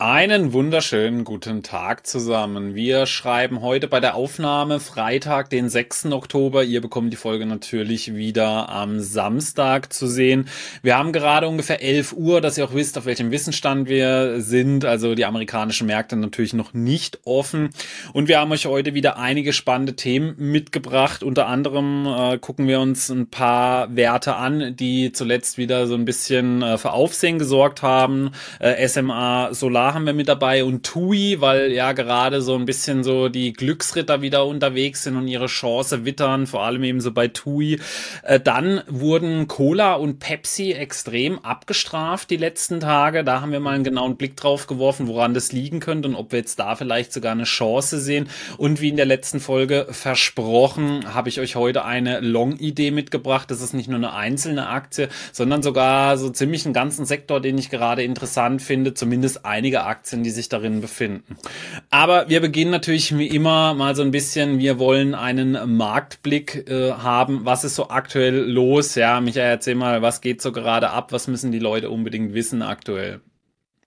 Einen wunderschönen guten Tag zusammen. Wir schreiben heute bei der Aufnahme Freitag, den 6. Oktober. Ihr bekommt die Folge natürlich wieder am Samstag zu sehen. Wir haben gerade ungefähr 11 Uhr, dass ihr auch wisst, auf welchem Wissensstand wir sind. Also die amerikanischen Märkte natürlich noch nicht offen. Und wir haben euch heute wieder einige spannende Themen mitgebracht. Unter anderem äh, gucken wir uns ein paar Werte an, die zuletzt wieder so ein bisschen äh, für Aufsehen gesorgt haben. Äh, SMA Solar haben wir mit dabei und Tui, weil ja gerade so ein bisschen so die Glücksritter wieder unterwegs sind und ihre Chance wittern, vor allem eben so bei Tui. Äh, dann wurden Cola und Pepsi extrem abgestraft die letzten Tage. Da haben wir mal einen genauen Blick drauf geworfen, woran das liegen könnte und ob wir jetzt da vielleicht sogar eine Chance sehen. Und wie in der letzten Folge versprochen, habe ich euch heute eine Long-Idee mitgebracht. Das ist nicht nur eine einzelne Aktie, sondern sogar so ziemlich einen ganzen Sektor, den ich gerade interessant finde, zumindest einige einige Aktien, die sich darin befinden. Aber wir beginnen natürlich wie immer mal so ein bisschen, wir wollen einen Marktblick äh, haben. Was ist so aktuell los? Ja, Michael, erzähl mal, was geht so gerade ab? Was müssen die Leute unbedingt wissen aktuell?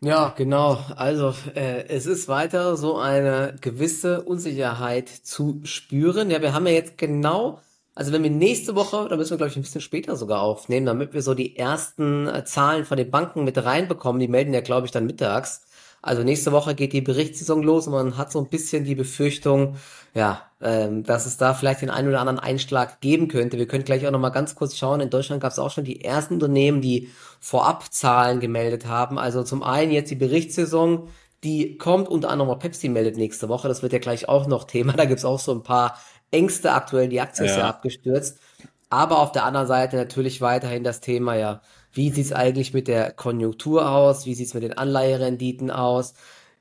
Ja, genau. Also äh, es ist weiter so eine gewisse Unsicherheit zu spüren. Ja, wir haben ja jetzt genau, also wenn wir nächste Woche, da müssen wir glaube ich ein bisschen später sogar aufnehmen, damit wir so die ersten äh, Zahlen von den Banken mit reinbekommen. Die melden ja glaube ich dann mittags. Also nächste Woche geht die Berichtssaison los und man hat so ein bisschen die Befürchtung, ja, ähm, dass es da vielleicht den einen oder anderen Einschlag geben könnte. Wir können gleich auch noch mal ganz kurz schauen. In Deutschland gab es auch schon die ersten Unternehmen, die Vorabzahlen gemeldet haben. Also zum einen jetzt die Berichtssaison, die kommt unter anderem auch Pepsi meldet nächste Woche. Das wird ja gleich auch noch Thema. Da gibt's auch so ein paar Ängste aktuell. Die Aktie ist ja abgestürzt. Aber auf der anderen Seite natürlich weiterhin das Thema, ja, wie sieht's eigentlich mit der Konjunktur aus? Wie sieht's mit den Anleiherenditen aus?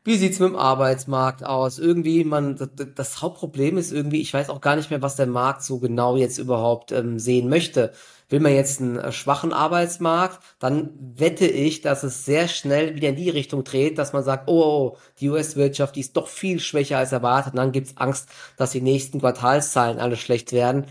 Wie sieht's mit dem Arbeitsmarkt aus? Irgendwie, man, das Hauptproblem ist irgendwie, ich weiß auch gar nicht mehr, was der Markt so genau jetzt überhaupt ähm, sehen möchte. Will man jetzt einen äh, schwachen Arbeitsmarkt, dann wette ich, dass es sehr schnell wieder in die Richtung dreht, dass man sagt, oh, oh, die US-Wirtschaft, die ist doch viel schwächer als erwartet. Und dann gibt's Angst, dass die nächsten Quartalszahlen alle schlecht werden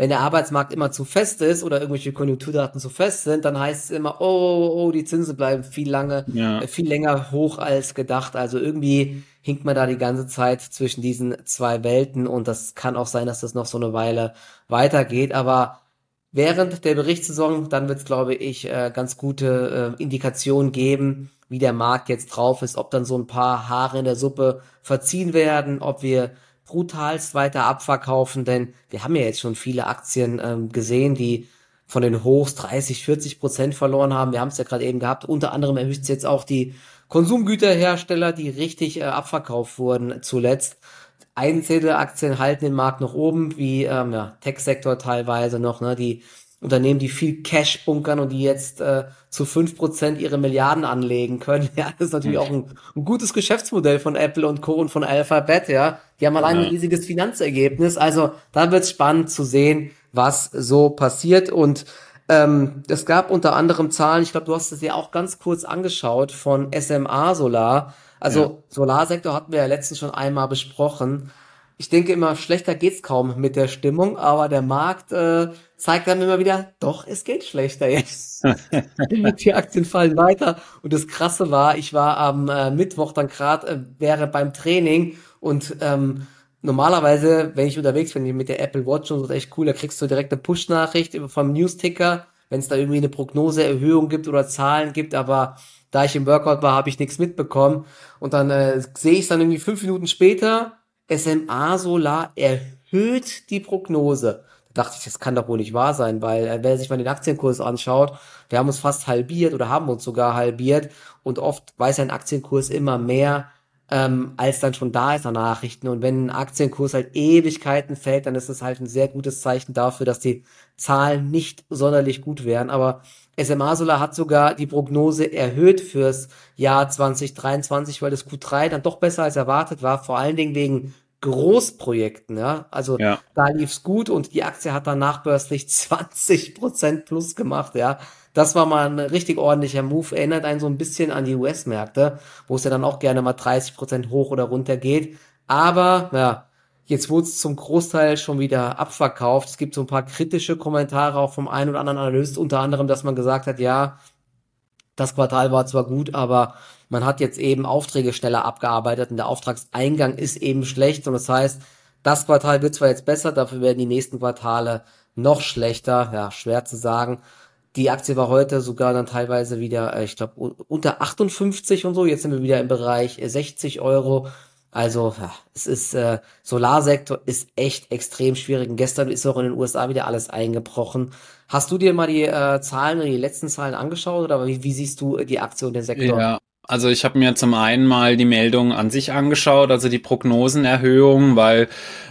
wenn der Arbeitsmarkt immer zu fest ist oder irgendwelche Konjunkturdaten zu fest sind, dann heißt es immer, oh, oh, oh die Zinsen bleiben viel lange, ja. äh, viel länger hoch als gedacht. Also irgendwie hinkt man da die ganze Zeit zwischen diesen zwei Welten und das kann auch sein, dass das noch so eine Weile weitergeht. Aber während der Berichtssaison, dann wird es, glaube ich, äh, ganz gute äh, Indikationen geben, wie der Markt jetzt drauf ist, ob dann so ein paar Haare in der Suppe verziehen werden, ob wir brutalst weiter abverkaufen, denn wir haben ja jetzt schon viele Aktien ähm, gesehen, die von den Hochs 30, 40 Prozent verloren haben. Wir haben es ja gerade eben gehabt. Unter anderem erhöht es jetzt auch die Konsumgüterhersteller, die richtig äh, abverkauft wurden zuletzt. Einzelaktien halten den Markt noch oben, wie ähm, ja, Tech-Sektor teilweise noch, ne, die Unternehmen, die viel Cash bunkern und die jetzt äh, zu fünf Prozent ihre Milliarden anlegen können. Ja, das ist natürlich auch ein, ein, gutes Geschäftsmodell von Apple und Co. und von Alphabet, ja. Die haben mal ein riesiges Finanzergebnis. Also da wird es spannend zu sehen, was so passiert. Und ähm, es gab unter anderem Zahlen, ich glaube, du hast es ja auch ganz kurz angeschaut, von SMA Solar. Also ja. Solarsektor hatten wir ja letztens schon einmal besprochen ich denke immer, schlechter geht's kaum mit der Stimmung, aber der Markt äh, zeigt dann immer wieder, doch, es geht schlechter jetzt. die Aktien fallen weiter. Und das Krasse war, ich war am äh, Mittwoch dann gerade, äh, wäre beim Training und ähm, normalerweise, wenn ich unterwegs bin mit der Apple Watch und so, ist echt cool, da kriegst du direkt eine Push-Nachricht vom News-Ticker, wenn es da irgendwie eine Prognoseerhöhung gibt oder Zahlen gibt, aber da ich im Workout war, habe ich nichts mitbekommen. Und dann äh, sehe ich dann irgendwie fünf Minuten später, SMA Solar erhöht die Prognose. Da dachte ich, das kann doch wohl nicht wahr sein, weil äh, wer sich mal den Aktienkurs anschaut, wir haben uns fast halbiert oder haben uns sogar halbiert und oft weiß ein Aktienkurs immer mehr, ähm, als dann schon da ist an Nachrichten. Und wenn ein Aktienkurs halt Ewigkeiten fällt, dann ist das halt ein sehr gutes Zeichen dafür, dass die Zahlen nicht sonderlich gut wären. Aber SMA Solar hat sogar die Prognose erhöht fürs Jahr 2023, weil das Q3 dann doch besser als erwartet war, vor allen Dingen wegen Großprojekten, ja. Also ja. da lief's gut und die Aktie hat dann nachbörslich 20 Prozent plus gemacht, ja. Das war mal ein richtig ordentlicher Move. Erinnert einen so ein bisschen an die US-Märkte, wo es ja dann auch gerne mal 30 Prozent hoch oder runter geht. Aber, ja, jetzt wurde es zum Großteil schon wieder abverkauft. Es gibt so ein paar kritische Kommentare auch vom einen oder anderen Analyst, unter anderem, dass man gesagt hat, ja, das Quartal war zwar gut, aber man hat jetzt eben Aufträge schneller abgearbeitet und der Auftragseingang ist eben schlecht und das heißt, das Quartal wird zwar jetzt besser, dafür werden die nächsten Quartale noch schlechter, ja, schwer zu sagen. Die Aktie war heute sogar dann teilweise wieder, äh, ich glaube, unter 58 und so. Jetzt sind wir wieder im Bereich 60 äh, Euro. Also ja, es ist äh, Solarsektor ist echt extrem schwierig. Und gestern ist auch in den USA wieder alles eingebrochen. Hast du dir mal die äh, Zahlen, die letzten Zahlen angeschaut oder wie, wie siehst du die Aktie und den Sektor? Ja, also ich habe mir zum einen mal die Meldung an sich angeschaut, also die Prognosenerhöhung, weil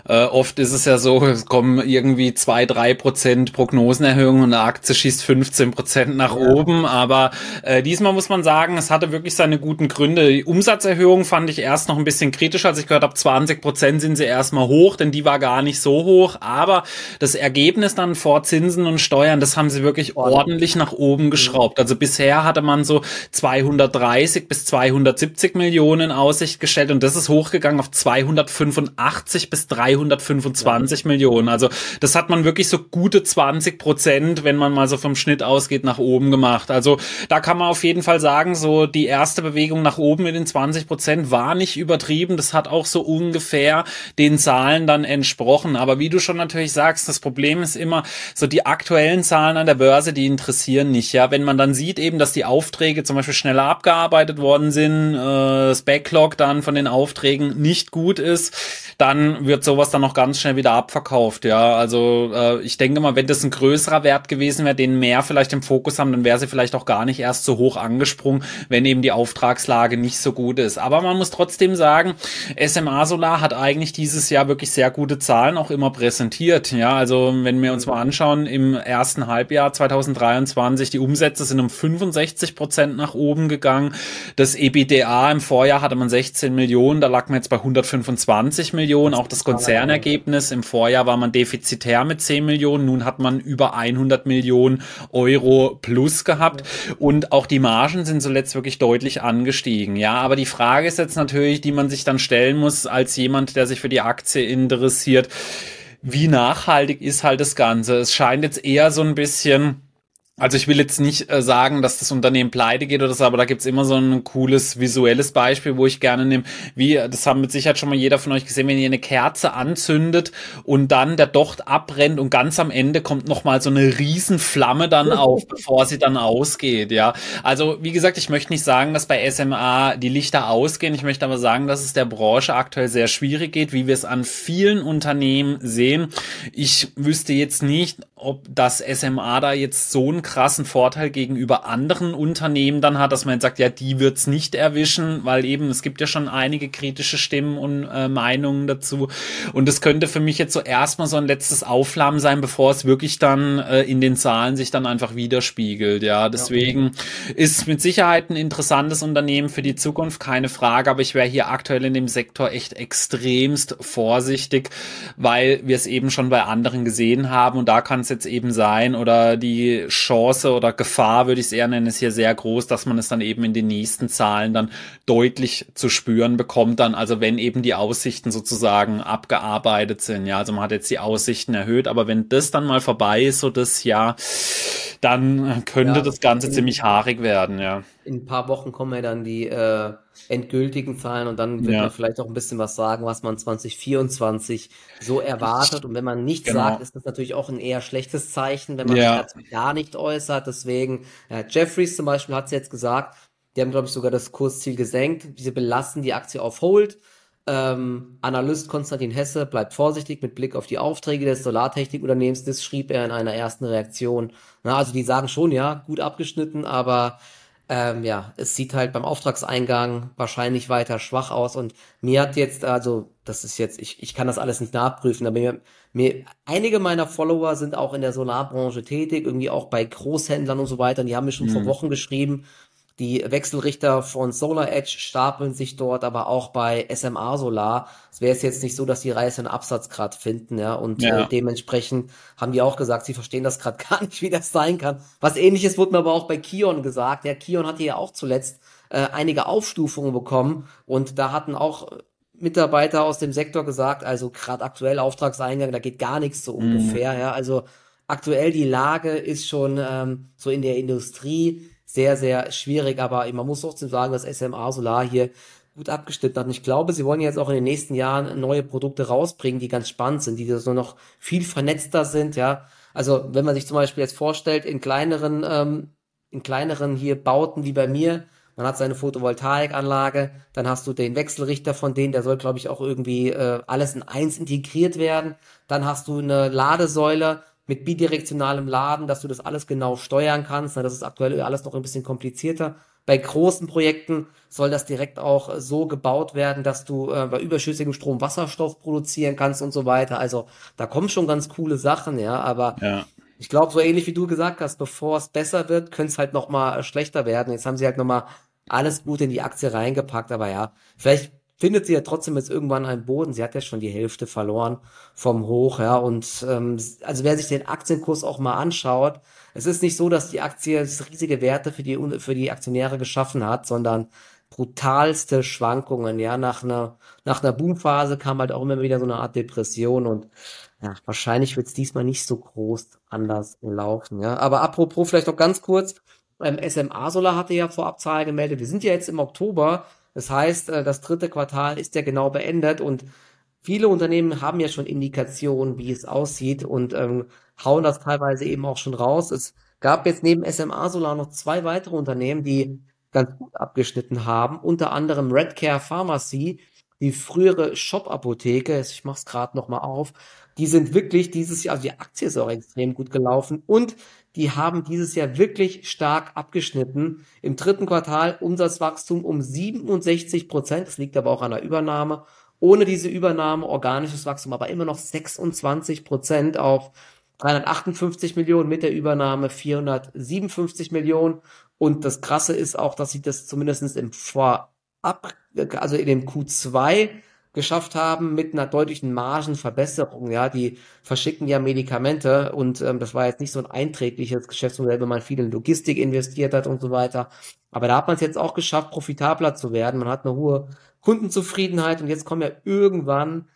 äh, oft ist es ja so, es kommen irgendwie zwei, drei Prozent Prognosenerhöhung und eine Aktie schießt 15 Prozent nach oben. Aber äh, diesmal muss man sagen, es hatte wirklich seine guten Gründe. Die Umsatzerhöhung fand ich erst noch ein bisschen kritisch, als ich gehört habe, 20 Prozent sind sie erstmal hoch, denn die war gar nicht so hoch. Aber das Ergebnis dann vor Zinsen und Steuern, das haben sie wirklich ordentlich nach oben mhm. geschraubt. Also bisher hatte man so 230 bis 270 Millionen in Aussicht gestellt und das ist hochgegangen auf 285 bis 300 325 ja. Millionen. Also das hat man wirklich so gute 20 Prozent, wenn man mal so vom Schnitt ausgeht, nach oben gemacht. Also da kann man auf jeden Fall sagen, so die erste Bewegung nach oben mit den 20 Prozent war nicht übertrieben. Das hat auch so ungefähr den Zahlen dann entsprochen. Aber wie du schon natürlich sagst, das Problem ist immer so die aktuellen Zahlen an der Börse, die interessieren nicht. Ja, wenn man dann sieht eben, dass die Aufträge zum Beispiel schneller abgearbeitet worden sind, äh, das Backlog dann von den Aufträgen nicht gut ist, dann wird sowas dann noch ganz schnell wieder abverkauft. Ja, also äh, ich denke mal, wenn das ein größerer Wert gewesen wäre, den mehr vielleicht im Fokus haben, dann wäre sie vielleicht auch gar nicht erst so hoch angesprungen, wenn eben die Auftragslage nicht so gut ist. Aber man muss trotzdem sagen, SMA Solar hat eigentlich dieses Jahr wirklich sehr gute Zahlen auch immer präsentiert. Ja, also wenn wir uns mal anschauen, im ersten Halbjahr 2023, die Umsätze sind um 65 Prozent nach oben gegangen. Das EBITDA im Vorjahr hatte man 16 Millionen, da lag man jetzt bei 125 Millionen. Auch das Konzernergebnis. Im Vorjahr war man defizitär mit 10 Millionen, nun hat man über 100 Millionen Euro plus gehabt und auch die Margen sind zuletzt wirklich deutlich angestiegen. Ja, aber die Frage ist jetzt natürlich, die man sich dann stellen muss als jemand, der sich für die Aktie interessiert, wie nachhaltig ist halt das Ganze? Es scheint jetzt eher so ein bisschen also ich will jetzt nicht äh, sagen, dass das Unternehmen pleite geht oder so, aber da gibt's immer so ein cooles visuelles Beispiel, wo ich gerne nehme, wie, das haben mit Sicherheit schon mal jeder von euch gesehen, wenn ihr eine Kerze anzündet und dann der Docht abbrennt und ganz am Ende kommt nochmal so eine Riesenflamme dann auf, bevor sie dann ausgeht, ja. Also wie gesagt, ich möchte nicht sagen, dass bei SMA die Lichter ausgehen, ich möchte aber sagen, dass es der Branche aktuell sehr schwierig geht, wie wir es an vielen Unternehmen sehen. Ich wüsste jetzt nicht, ob das SMA da jetzt so ein krassen Vorteil gegenüber anderen Unternehmen dann hat, dass man sagt, ja, die wird's nicht erwischen, weil eben es gibt ja schon einige kritische Stimmen und äh, Meinungen dazu. Und es könnte für mich jetzt so erstmal so ein letztes Auflamen sein, bevor es wirklich dann äh, in den Zahlen sich dann einfach widerspiegelt. Ja, deswegen ja. ist mit Sicherheit ein interessantes Unternehmen für die Zukunft, keine Frage. Aber ich wäre hier aktuell in dem Sektor echt extremst vorsichtig, weil wir es eben schon bei anderen gesehen haben. Und da kann es jetzt eben sein oder die Chance Chance oder Gefahr, würde ich es eher nennen, ist hier sehr groß, dass man es dann eben in den nächsten Zahlen dann deutlich zu spüren bekommt dann, also wenn eben die Aussichten sozusagen abgearbeitet sind. Ja, also man hat jetzt die Aussichten erhöht, aber wenn das dann mal vorbei ist, so das Jahr, dann könnte ja, das Ganze ziemlich haarig werden, ja. In ein paar Wochen kommen ja dann die äh, endgültigen Zahlen und dann wird ja. man vielleicht auch ein bisschen was sagen, was man 2024 so erwartet. Und wenn man nichts genau. sagt, ist das natürlich auch ein eher schlechtes Zeichen, wenn man ja. sich gar nicht äußert. Deswegen, äh, Jeffries zum Beispiel hat es jetzt gesagt, die haben, glaube ich, sogar das Kursziel gesenkt. Sie belassen die Aktie auf Hold. Ähm, Analyst Konstantin Hesse bleibt vorsichtig mit Blick auf die Aufträge des Solartechnikunternehmens. Das schrieb er in einer ersten Reaktion. Na, also die sagen schon, ja, gut abgeschnitten, aber ähm, ja, es sieht halt beim Auftragseingang wahrscheinlich weiter schwach aus. Und mir hat jetzt, also, das ist jetzt, ich, ich kann das alles nicht nachprüfen, aber mir, mir, einige meiner Follower sind auch in der Solarbranche tätig, irgendwie auch bei Großhändlern und so weiter. Und die haben mir schon mhm. vor Wochen geschrieben, die Wechselrichter von Solar Edge stapeln sich dort, aber auch bei SMA Solar. Es wäre jetzt nicht so, dass die Reise einen Absatz gerade finden, ja. Und ja. Äh, dementsprechend haben die auch gesagt, sie verstehen das gerade gar nicht, wie das sein kann. Was ähnliches wurde mir aber auch bei Kion gesagt. Ja, Kion hatte ja auch zuletzt äh, einige Aufstufungen bekommen und da hatten auch Mitarbeiter aus dem Sektor gesagt, also gerade aktuell Auftragseingang, da geht gar nichts so mhm. ungefähr, ja. Also aktuell die Lage ist schon ähm, so in der Industrie sehr, sehr schwierig. Aber man muss trotzdem sagen, dass SMA Solar hier gut abgeschnitten hat. Und ich glaube, sie wollen jetzt auch in den nächsten Jahren neue Produkte rausbringen, die ganz spannend sind, die so noch viel vernetzter sind, ja. Also wenn man sich zum Beispiel jetzt vorstellt, in kleineren, ähm, in kleineren hier Bauten wie bei mir, man hat seine Photovoltaikanlage, dann hast du den Wechselrichter von denen, der soll, glaube ich, auch irgendwie äh, alles in eins integriert werden. Dann hast du eine Ladesäule mit bidirektionalem Laden, dass du das alles genau steuern kannst. Das ist aktuell alles noch ein bisschen komplizierter. Bei großen Projekten soll das direkt auch so gebaut werden, dass du äh, bei überschüssigem Strom Wasserstoff produzieren kannst und so weiter. Also da kommen schon ganz coole Sachen, ja, aber ja. ich glaube, so ähnlich wie du gesagt hast, bevor es besser wird, könnte es halt noch mal schlechter werden. Jetzt haben sie halt noch mal alles gut in die Aktie reingepackt, aber ja, vielleicht findet sie ja trotzdem jetzt irgendwann einen Boden. Sie hat ja schon die Hälfte verloren vom Hoch, ja. Und ähm, also wer sich den Aktienkurs auch mal anschaut, es ist nicht so, dass die Aktie riesige Werte für die für die Aktionäre geschaffen hat, sondern brutalste Schwankungen. Ja, nach einer nach einer Boomphase kam halt auch immer wieder so eine Art Depression und ja, wahrscheinlich wird es diesmal nicht so groß anders laufen. Ja, aber apropos vielleicht noch ganz kurz ähm, SMA Solar hatte ja vorab Zahlen gemeldet. Wir sind ja jetzt im Oktober. Das heißt, äh, das dritte Quartal ist ja genau beendet und viele Unternehmen haben ja schon Indikationen, wie es aussieht und ähm, hauen das teilweise eben auch schon raus. Es gab jetzt neben SMA Solar noch zwei weitere Unternehmen, die ganz gut abgeschnitten haben, unter anderem Redcare Pharmacy, die frühere Shop-Apotheke, ich mach's gerade nochmal auf, die sind wirklich dieses Jahr, also die Aktie ist auch extrem gut gelaufen und die haben dieses Jahr wirklich stark abgeschnitten. Im dritten Quartal Umsatzwachstum um 67 Prozent. Das liegt aber auch an der Übernahme. Ohne diese Übernahme organisches Wachstum aber immer noch 26 Prozent auf 358 Millionen mit der Übernahme 457 Millionen. Und das Krasse ist auch, dass sie das zumindest im Vorab, also in dem Q2 geschafft haben mit einer deutlichen Margenverbesserung. Ja, die verschicken ja Medikamente und ähm, das war jetzt nicht so ein einträgliches Geschäftsmodell, wenn man viel in Logistik investiert hat und so weiter. Aber da hat man es jetzt auch geschafft, profitabler zu werden. Man hat eine hohe Kundenzufriedenheit und jetzt kommen ja irgendwann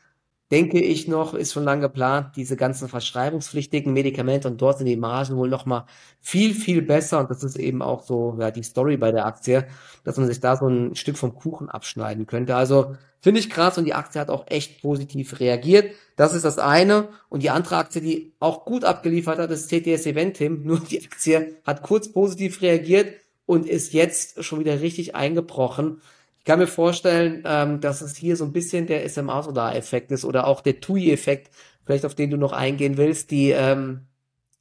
denke ich noch, ist schon lange geplant, diese ganzen verschreibungspflichtigen Medikamente und dort sind die Margen wohl noch mal viel, viel besser und das ist eben auch so, ja, die Story bei der Aktie, dass man sich da so ein Stück vom Kuchen abschneiden könnte. Also finde ich krass und die Aktie hat auch echt positiv reagiert. Das ist das eine und die andere Aktie, die auch gut abgeliefert hat, ist TTS Eventim, nur die Aktie hat kurz positiv reagiert und ist jetzt schon wieder richtig eingebrochen. Ich kann mir vorstellen, ähm, dass es hier so ein bisschen der SMA-Solar-Effekt ist oder auch der TUI-Effekt, vielleicht auf den du noch eingehen willst. Die ähm,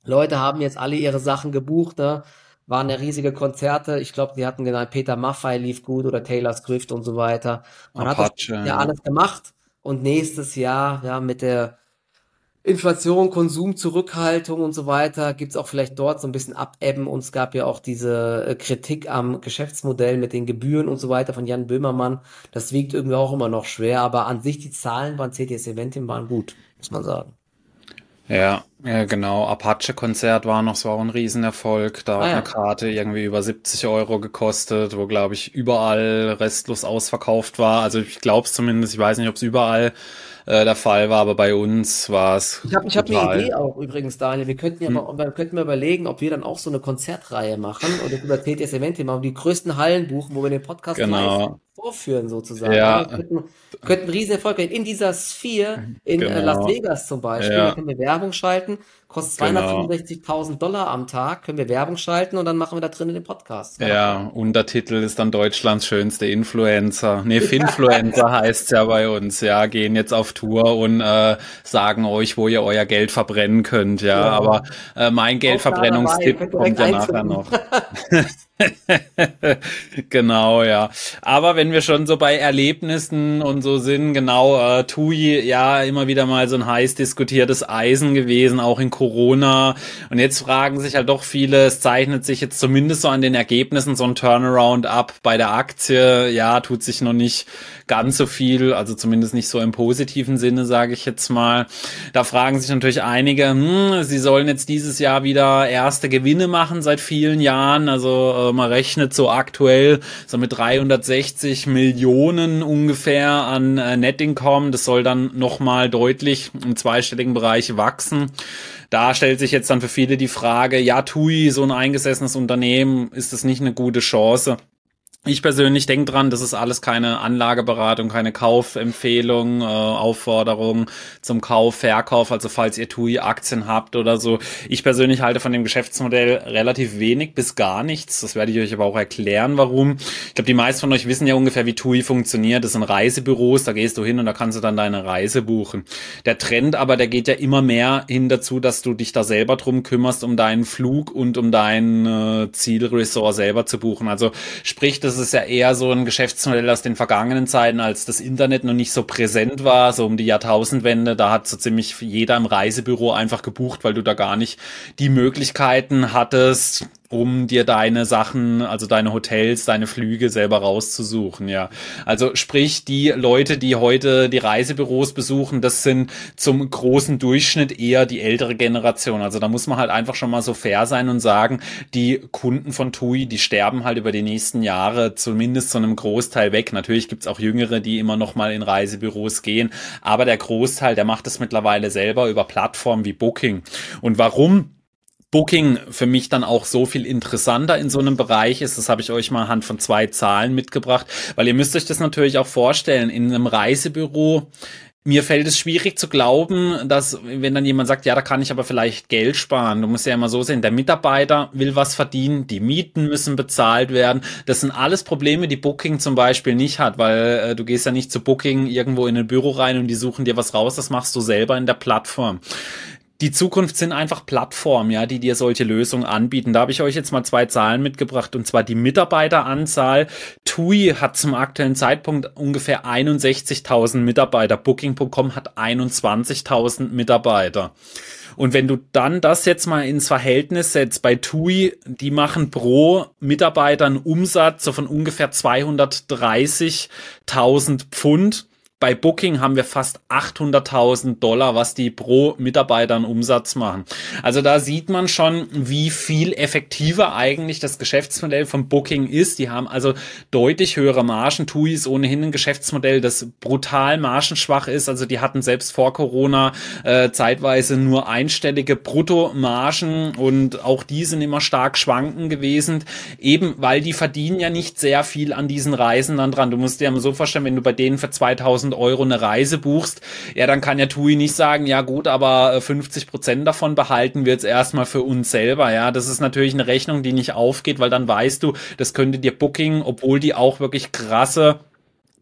Leute haben jetzt alle ihre Sachen gebucht, ne? waren ja riesige Konzerte. Ich glaube, die hatten genannt, Peter Maffay lief gut oder Taylor Swift und so weiter. Man Apache, hat das ja alles gemacht und nächstes Jahr, ja, mit der Inflation, Konsum, Zurückhaltung und so weiter, gibt's auch vielleicht dort so ein bisschen Abebben und es gab ja auch diese äh, Kritik am Geschäftsmodell mit den Gebühren und so weiter von Jan Böhmermann. Das wiegt irgendwie auch immer noch schwer, aber an sich die Zahlen beim CTS Eventim waren gut, muss man sagen. Ja, ja, genau. Apache-Konzert war noch so ein Riesenerfolg. Da ah, hat eine ja. Karte irgendwie über 70 Euro gekostet, wo, glaube ich, überall restlos ausverkauft war. Also ich glaube es zumindest, ich weiß nicht, ob es überall äh, der Fall war, aber bei uns war es. Ich habe ich hab eine Idee auch übrigens, Daniel. Wir könnten ja hm. mal, wir könnten mal überlegen, ob wir dann auch so eine Konzertreihe machen oder über TTS Event machen, die größten Hallen buchen, wo wir den Podcast genau. Vorführen sozusagen. Ja. Wir könnten, könnten riesen Erfolg in dieser Sphere in äh, genau. Las Vegas zum Beispiel. Ja. Da können wir Werbung schalten Kostet 265.000 genau. Dollar am Tag, können wir Werbung schalten und dann machen wir da drinnen den Podcast. Ja, ja Untertitel ist dann Deutschlands schönste Influencer. Nee, Finfluencer heißt's ja bei uns, ja, gehen jetzt auf Tour und äh, sagen euch, wo ihr euer Geld verbrennen könnt, ja. ja. Aber äh, mein Geldverbrennungstipp kommt ja nachher noch. genau, ja. Aber wenn wir schon so bei Erlebnissen und so sind, genau, äh, TUI, ja, immer wieder mal so ein heiß diskutiertes Eisen gewesen, auch in Corona. Und jetzt fragen sich halt doch viele, es zeichnet sich jetzt zumindest so an den Ergebnissen so ein Turnaround ab. Bei der Aktie, ja, tut sich noch nicht ganz so viel, also zumindest nicht so im positiven Sinne, sage ich jetzt mal. Da fragen sich natürlich einige, hm, sie sollen jetzt dieses Jahr wieder erste Gewinne machen seit vielen Jahren. Also äh, man rechnet so aktuell so mit 360 Millionen ungefähr an äh, Net Income. Das soll dann nochmal deutlich im zweistelligen Bereich wachsen. Da stellt sich jetzt dann für viele die Frage, ja, TUI, so ein eingesessenes Unternehmen, ist das nicht eine gute Chance? Ich persönlich denke dran, das ist alles keine Anlageberatung, keine Kaufempfehlung, äh, Aufforderung zum Kauf, Verkauf, also falls ihr TUI-Aktien habt oder so. Ich persönlich halte von dem Geschäftsmodell relativ wenig bis gar nichts. Das werde ich euch aber auch erklären, warum. Ich glaube, die meisten von euch wissen ja ungefähr, wie TUI funktioniert. Das sind Reisebüros, da gehst du hin und da kannst du dann deine Reise buchen. Der Trend aber, der geht ja immer mehr hin dazu, dass du dich da selber drum kümmerst, um deinen Flug und um dein äh, Zielresort selber zu buchen. Also sprich, das das ist ja eher so ein Geschäftsmodell aus den vergangenen Zeiten, als das Internet noch nicht so präsent war, so um die Jahrtausendwende. Da hat so ziemlich jeder im Reisebüro einfach gebucht, weil du da gar nicht die Möglichkeiten hattest, um dir deine Sachen, also deine Hotels, deine Flüge selber rauszusuchen, ja. Also sprich, die Leute, die heute die Reisebüros besuchen, das sind zum großen Durchschnitt eher die ältere Generation. Also da muss man halt einfach schon mal so fair sein und sagen, die Kunden von TUI, die sterben halt über die nächsten Jahre zumindest zu einem Großteil weg. Natürlich gibt's auch Jüngere, die immer noch mal in Reisebüros gehen, aber der Großteil, der macht es mittlerweile selber über Plattformen wie Booking. Und warum? Booking für mich dann auch so viel interessanter in so einem Bereich ist. Das habe ich euch mal anhand von zwei Zahlen mitgebracht, weil ihr müsst euch das natürlich auch vorstellen. In einem Reisebüro mir fällt es schwierig zu glauben, dass wenn dann jemand sagt, ja, da kann ich aber vielleicht Geld sparen. Du musst ja immer so sehen, der Mitarbeiter will was verdienen, die Mieten müssen bezahlt werden. Das sind alles Probleme, die Booking zum Beispiel nicht hat, weil äh, du gehst ja nicht zu Booking irgendwo in ein Büro rein und die suchen dir was raus. Das machst du selber in der Plattform die Zukunft sind einfach Plattformen, ja, die dir solche Lösungen anbieten. Da habe ich euch jetzt mal zwei Zahlen mitgebracht und zwar die Mitarbeiteranzahl. TUI hat zum aktuellen Zeitpunkt ungefähr 61.000 Mitarbeiter. Booking.com hat 21.000 Mitarbeiter. Und wenn du dann das jetzt mal ins Verhältnis setzt, bei TUI, die machen pro Mitarbeiter einen Umsatz von ungefähr 230.000 Pfund bei Booking haben wir fast 800.000 Dollar, was die pro Mitarbeitern Umsatz machen. Also da sieht man schon, wie viel effektiver eigentlich das Geschäftsmodell von Booking ist. Die haben also deutlich höhere Margen. TUI ist ohnehin ein Geschäftsmodell, das brutal margenschwach ist. Also die hatten selbst vor Corona äh, zeitweise nur einstellige Bruttomargen und auch die sind immer stark schwanken gewesen, eben weil die verdienen ja nicht sehr viel an diesen Reisen dann dran. Du musst dir so vorstellen, wenn du bei denen für 2000 1000 Euro eine Reise buchst, ja, dann kann ja TUI nicht sagen, ja gut, aber 50 äh, Prozent davon behalten wir jetzt erstmal für uns selber. Ja, das ist natürlich eine Rechnung, die nicht aufgeht, weil dann weißt du, das könnte dir Booking, obwohl die auch wirklich krasse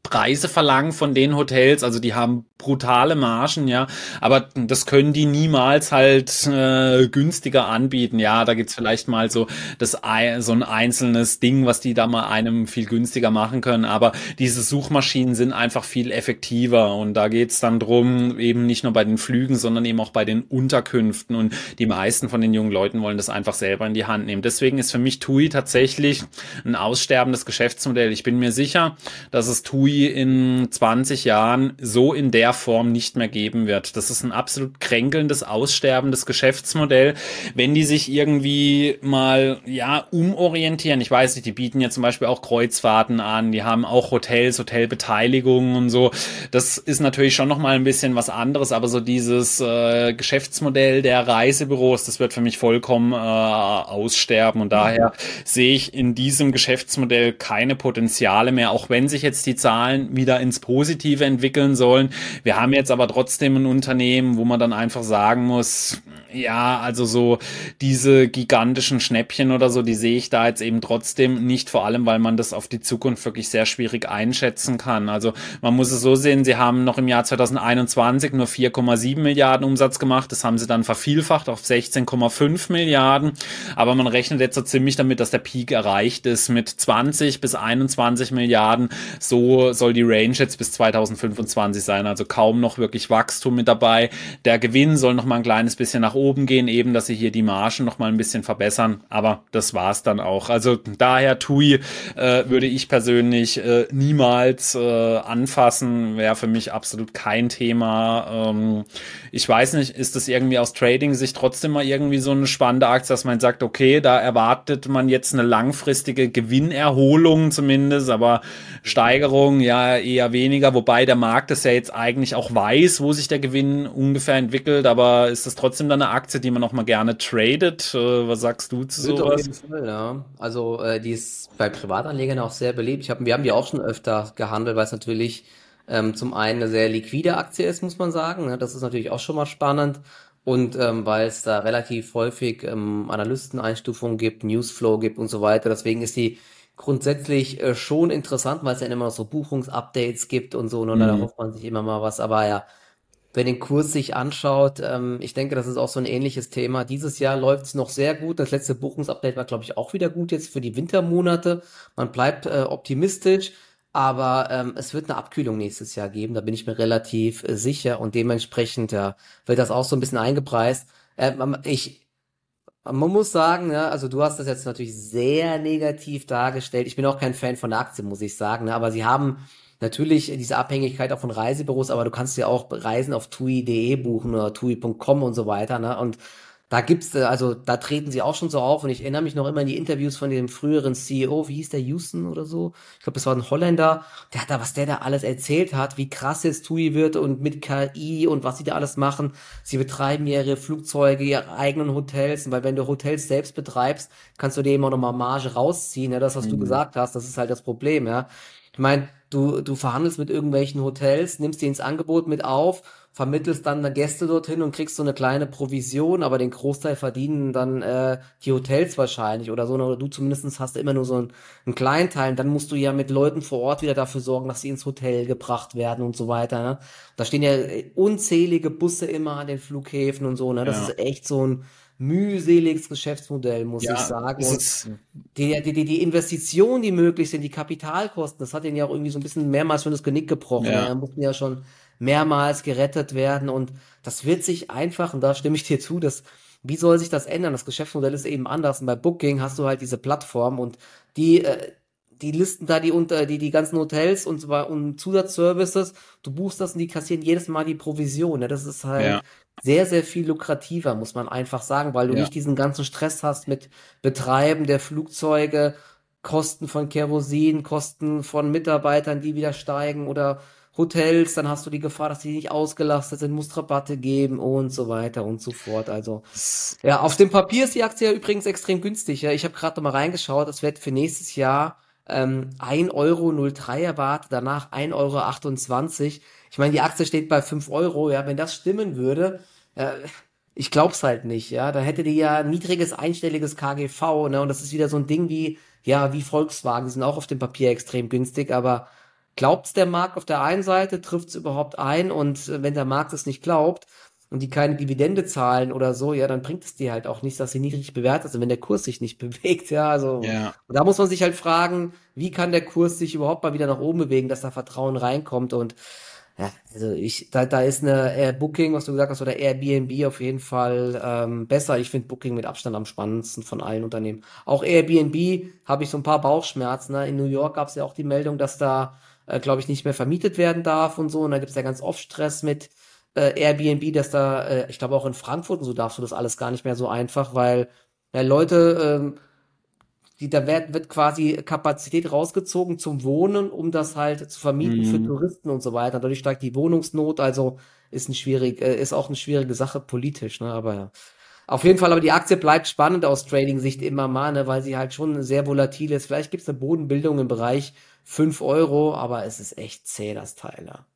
Preise verlangen von den Hotels, also die haben brutale Margen, ja, aber das können die niemals halt äh, günstiger anbieten. Ja, da gibt's vielleicht mal so das so ein einzelnes Ding, was die da mal einem viel günstiger machen können, aber diese Suchmaschinen sind einfach viel effektiver und da geht's dann drum, eben nicht nur bei den Flügen, sondern eben auch bei den Unterkünften und die meisten von den jungen Leuten wollen das einfach selber in die Hand nehmen. Deswegen ist für mich TUI tatsächlich ein aussterbendes Geschäftsmodell. Ich bin mir sicher, dass es TUI in 20 Jahren so in der Form nicht mehr geben wird. Das ist ein absolut kränkelndes, aussterbendes Geschäftsmodell. Wenn die sich irgendwie mal, ja, umorientieren, ich weiß nicht, die bieten ja zum Beispiel auch Kreuzfahrten an, die haben auch Hotels, Hotelbeteiligungen und so. Das ist natürlich schon nochmal ein bisschen was anderes, aber so dieses äh, Geschäftsmodell der Reisebüros, das wird für mich vollkommen äh, aussterben und daher sehe ich in diesem Geschäftsmodell keine Potenziale mehr, auch wenn sich jetzt die Zahlen wieder ins Positive entwickeln sollen. Wir haben jetzt aber trotzdem ein Unternehmen, wo man dann einfach sagen muss, ja, also so diese gigantischen Schnäppchen oder so, die sehe ich da jetzt eben trotzdem nicht, vor allem weil man das auf die Zukunft wirklich sehr schwierig einschätzen kann. Also man muss es so sehen, sie haben noch im Jahr 2021 nur 4,7 Milliarden Umsatz gemacht, das haben sie dann vervielfacht auf 16,5 Milliarden, aber man rechnet jetzt so ziemlich damit, dass der Peak erreicht ist mit 20 bis 21 Milliarden. So soll die Range jetzt bis 2025 sein, also kaum noch wirklich Wachstum mit dabei. Der Gewinn soll noch mal ein kleines bisschen nach oben gehen, eben, dass sie hier die Margen noch mal ein bisschen verbessern. Aber das war's dann auch. Also daher TUI äh, würde ich persönlich äh, niemals äh, anfassen. Wäre für mich absolut kein Thema. Ähm, ich weiß nicht, ist das irgendwie aus Trading-Sicht trotzdem mal irgendwie so eine spannende Aktie, dass man sagt, okay, da erwartet man jetzt eine langfristige Gewinnerholung zumindest, aber Steigerung ja eher weniger, wobei der Markt es ja jetzt eigentlich auch weiß, wo sich der Gewinn ungefähr entwickelt, aber ist das trotzdem dann eine Aktie, die man auch mal gerne tradet? Äh, was sagst du zu sowas? Auf jeden Fall, ja. Also äh, die ist bei Privatanlegern auch sehr beliebt. Ich hab, wir haben die auch schon öfter gehandelt, weil es natürlich ähm, zum einen eine sehr liquide Aktie ist, muss man sagen. Ne? Das ist natürlich auch schon mal spannend. Und ähm, weil es da relativ häufig ähm, Analysteneinstufungen gibt, Newsflow gibt und so weiter. Deswegen ist die grundsätzlich äh, schon interessant, weil es ja immer noch so Buchungsupdates gibt und so. Und mhm. da hofft man sich immer mal was. Aber ja, wenn den Kurs sich anschaut, ähm, ich denke, das ist auch so ein ähnliches Thema. Dieses Jahr läuft es noch sehr gut. Das letzte Buchungsupdate war, glaube ich, auch wieder gut jetzt für die Wintermonate. Man bleibt äh, optimistisch. Aber ähm, es wird eine Abkühlung nächstes Jahr geben, da bin ich mir relativ äh, sicher und dementsprechend ja, wird das auch so ein bisschen eingepreist. Äh, ich, man muss sagen, ja, also du hast das jetzt natürlich sehr negativ dargestellt. Ich bin auch kein Fan von der Aktie, muss ich sagen, ne, aber sie haben natürlich diese Abhängigkeit auch von Reisebüros, aber du kannst ja auch Reisen auf tui.de buchen oder tui.com und so weiter. Ne? Und da gibt's, äh, also da treten sie auch schon so auf und ich erinnere mich noch immer an die Interviews von dem früheren CEO, wie hieß der Houston oder so? Ich glaube, das war ein Holländer. Der hat da, was der da alles erzählt hat, wie krass es TUI wird und mit KI und was sie da alles machen. Sie betreiben ihre Flugzeuge, ihre eigenen Hotels, weil wenn du Hotels selbst betreibst, kannst du dir immer noch mal Marge rausziehen. Ja, das, was mhm. du gesagt hast, das ist halt das Problem, ja. Ich meine, du, du verhandelst mit irgendwelchen Hotels, nimmst die ins Angebot mit auf vermittelst dann Gäste dorthin und kriegst so eine kleine Provision, aber den Großteil verdienen dann äh, die Hotels wahrscheinlich oder so, oder du zumindest hast immer nur so einen, einen kleinen Teil. Und dann musst du ja mit Leuten vor Ort wieder dafür sorgen, dass sie ins Hotel gebracht werden und so weiter. Ne? Da stehen ja unzählige Busse immer an den Flughäfen und so. Ne? Das ja. ist echt so ein mühseliges Geschäftsmodell, muss ja, ich sagen. Und die, die, die Investitionen, die möglich sind, die Kapitalkosten, das hat ihnen ja auch irgendwie so ein bisschen mehrmals schon das Genick gebrochen. Ja. Da mussten ja schon mehrmals gerettet werden und das wird sich einfach, und da stimme ich dir zu, dass wie soll sich das ändern? Das Geschäftsmodell ist eben anders. Und bei Booking hast du halt diese Plattform und die, äh, die listen da die unter die die ganzen Hotels und zwar und Zusatzservices. Du buchst das und die kassieren jedes Mal die Provision. Ne? Das ist halt ja. sehr sehr viel lukrativer, muss man einfach sagen, weil du ja. nicht diesen ganzen Stress hast mit Betreiben der Flugzeuge, Kosten von Kerosin, Kosten von Mitarbeitern, die wieder steigen oder Hotels, dann hast du die Gefahr, dass die nicht ausgelastet sind, musst Rabatte geben und so weiter und so fort. Also ja, auf dem Papier ist die Aktie ja übrigens extrem günstig. Ja. Ich habe gerade mal reingeschaut, das wird für nächstes Jahr ähm, 1,03 Euro erwartet, danach 1,28 Euro. Ich meine, die Aktie steht bei 5 Euro, ja, wenn das stimmen würde, äh, ich glaub's halt nicht, ja. Da hätte die ja niedriges einstelliges KGV, ne? Und das ist wieder so ein Ding wie, ja, wie Volkswagen, die sind auch auf dem Papier extrem günstig, aber Glaubt's der Markt auf der einen Seite, trifft's überhaupt ein und äh, wenn der Markt es nicht glaubt und die keine Dividende zahlen oder so, ja, dann bringt es dir halt auch nichts, dass sie niedrig bewertet sind, wenn der Kurs sich nicht bewegt, ja, also ja. Und da muss man sich halt fragen, wie kann der Kurs sich überhaupt mal wieder nach oben bewegen, dass da Vertrauen reinkommt und ja, also ich, da, da ist eine Air Booking, was du gesagt hast, oder Airbnb auf jeden Fall ähm, besser. Ich finde Booking mit Abstand am spannendsten von allen Unternehmen. Auch Airbnb habe ich so ein paar Bauchschmerzen. Ne? In New York gab es ja auch die Meldung, dass da äh, glaube ich, nicht mehr vermietet werden darf und so. Und da gibt es ja ganz oft Stress mit äh, Airbnb, dass da, äh, ich glaube auch in Frankfurt und so darfst du das alles gar nicht mehr so einfach, weil ja, Leute, ähm, die, da wird, wird quasi Kapazität rausgezogen zum Wohnen, um das halt zu vermieten mhm. für Touristen und so weiter. Dadurch steigt die Wohnungsnot, also ist ein schwierig, äh, ist auch eine schwierige Sache politisch, ne? Aber ja. Auf jeden Fall, aber die Aktie bleibt spannend aus Trading-Sicht immer mal, ne, weil sie halt schon sehr volatil ist. Vielleicht gibt es eine Bodenbildung im Bereich 5 Euro, aber es ist echt zäh, das Teil. Ja.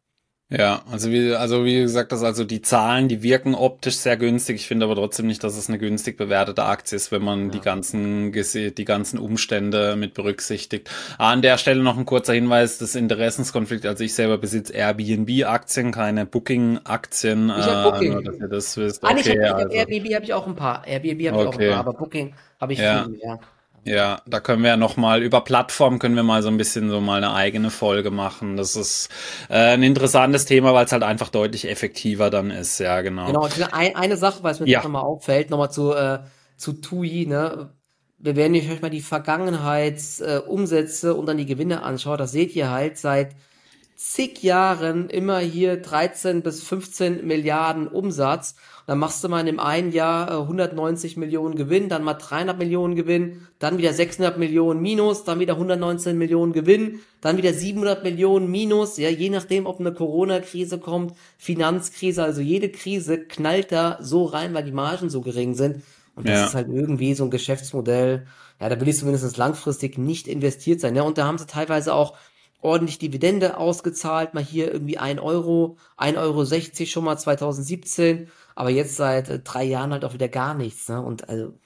Ja, also wie, also wie gesagt, das also die Zahlen, die wirken optisch sehr günstig. Ich finde aber trotzdem nicht, dass es eine günstig bewertete Aktie ist, wenn man ja. die ganzen, die ganzen Umstände mit berücksichtigt. An der Stelle noch ein kurzer Hinweis, das Interessenskonflikt. Also ich selber besitze Airbnb-Aktien, keine Booking-Aktien. Ich habe Booking. Äh, dass ihr das wisst. Okay, ah, ich hab, also. Airbnb habe ich auch ein paar. Airbnb habe ich okay. auch ein paar, aber Booking habe ich ja. viel mehr. Ja, da können wir ja noch mal über Plattform können wir mal so ein bisschen so mal eine eigene Folge machen. Das ist äh, ein interessantes Thema, weil es halt einfach deutlich effektiver dann ist. Ja, genau. Genau. Ein, eine Sache, weil es mir ja. noch mal auffällt, noch mal zu äh, zu TUI. Ne, wir werden euch mal die Vergangenheitsumsätze äh, und dann die Gewinne anschauen. Das seht ihr halt seit zig Jahren immer hier 13 bis 15 Milliarden Umsatz. Dann machst du mal in dem einen Jahr 190 äh, Millionen Gewinn, dann mal 300 Millionen Gewinn, dann wieder 600 Millionen Minus, dann wieder 119 Millionen Gewinn, dann wieder 700 Millionen Minus, ja, je nachdem, ob eine Corona-Krise kommt, Finanzkrise, also jede Krise knallt da so rein, weil die Margen so gering sind. Und das ja. ist halt irgendwie so ein Geschäftsmodell, ja, da will ich zumindest langfristig nicht investiert sein. Ja, und da haben sie teilweise auch ordentlich Dividende ausgezahlt, mal hier irgendwie ein Euro, ein Euro 60 schon mal 2017 aber jetzt seit äh, drei Jahren halt auch wieder gar nichts. Ne? Und also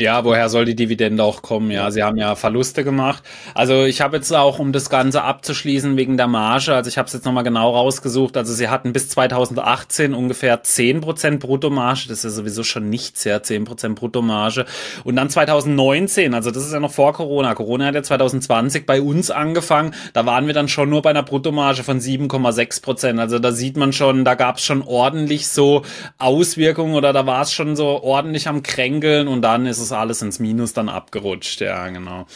ja, woher soll die Dividende auch kommen? Ja, sie haben ja Verluste gemacht. Also ich habe jetzt auch, um das Ganze abzuschließen, wegen der Marge, also ich habe es jetzt nochmal genau rausgesucht, also sie hatten bis 2018 ungefähr 10% Bruttomarge, das ist ja sowieso schon nichts, ja, 10% Bruttomarge. Und dann 2019, also das ist ja noch vor Corona, Corona hat ja 2020 bei uns angefangen, da waren wir dann schon nur bei einer Bruttomarge von 7,6%. Also da sieht man schon, da gab es schon ordentlich so Auswirkungen oder da war es schon so ordentlich am Kränkeln und dann ist es ist alles ins Minus dann abgerutscht, ja, genau.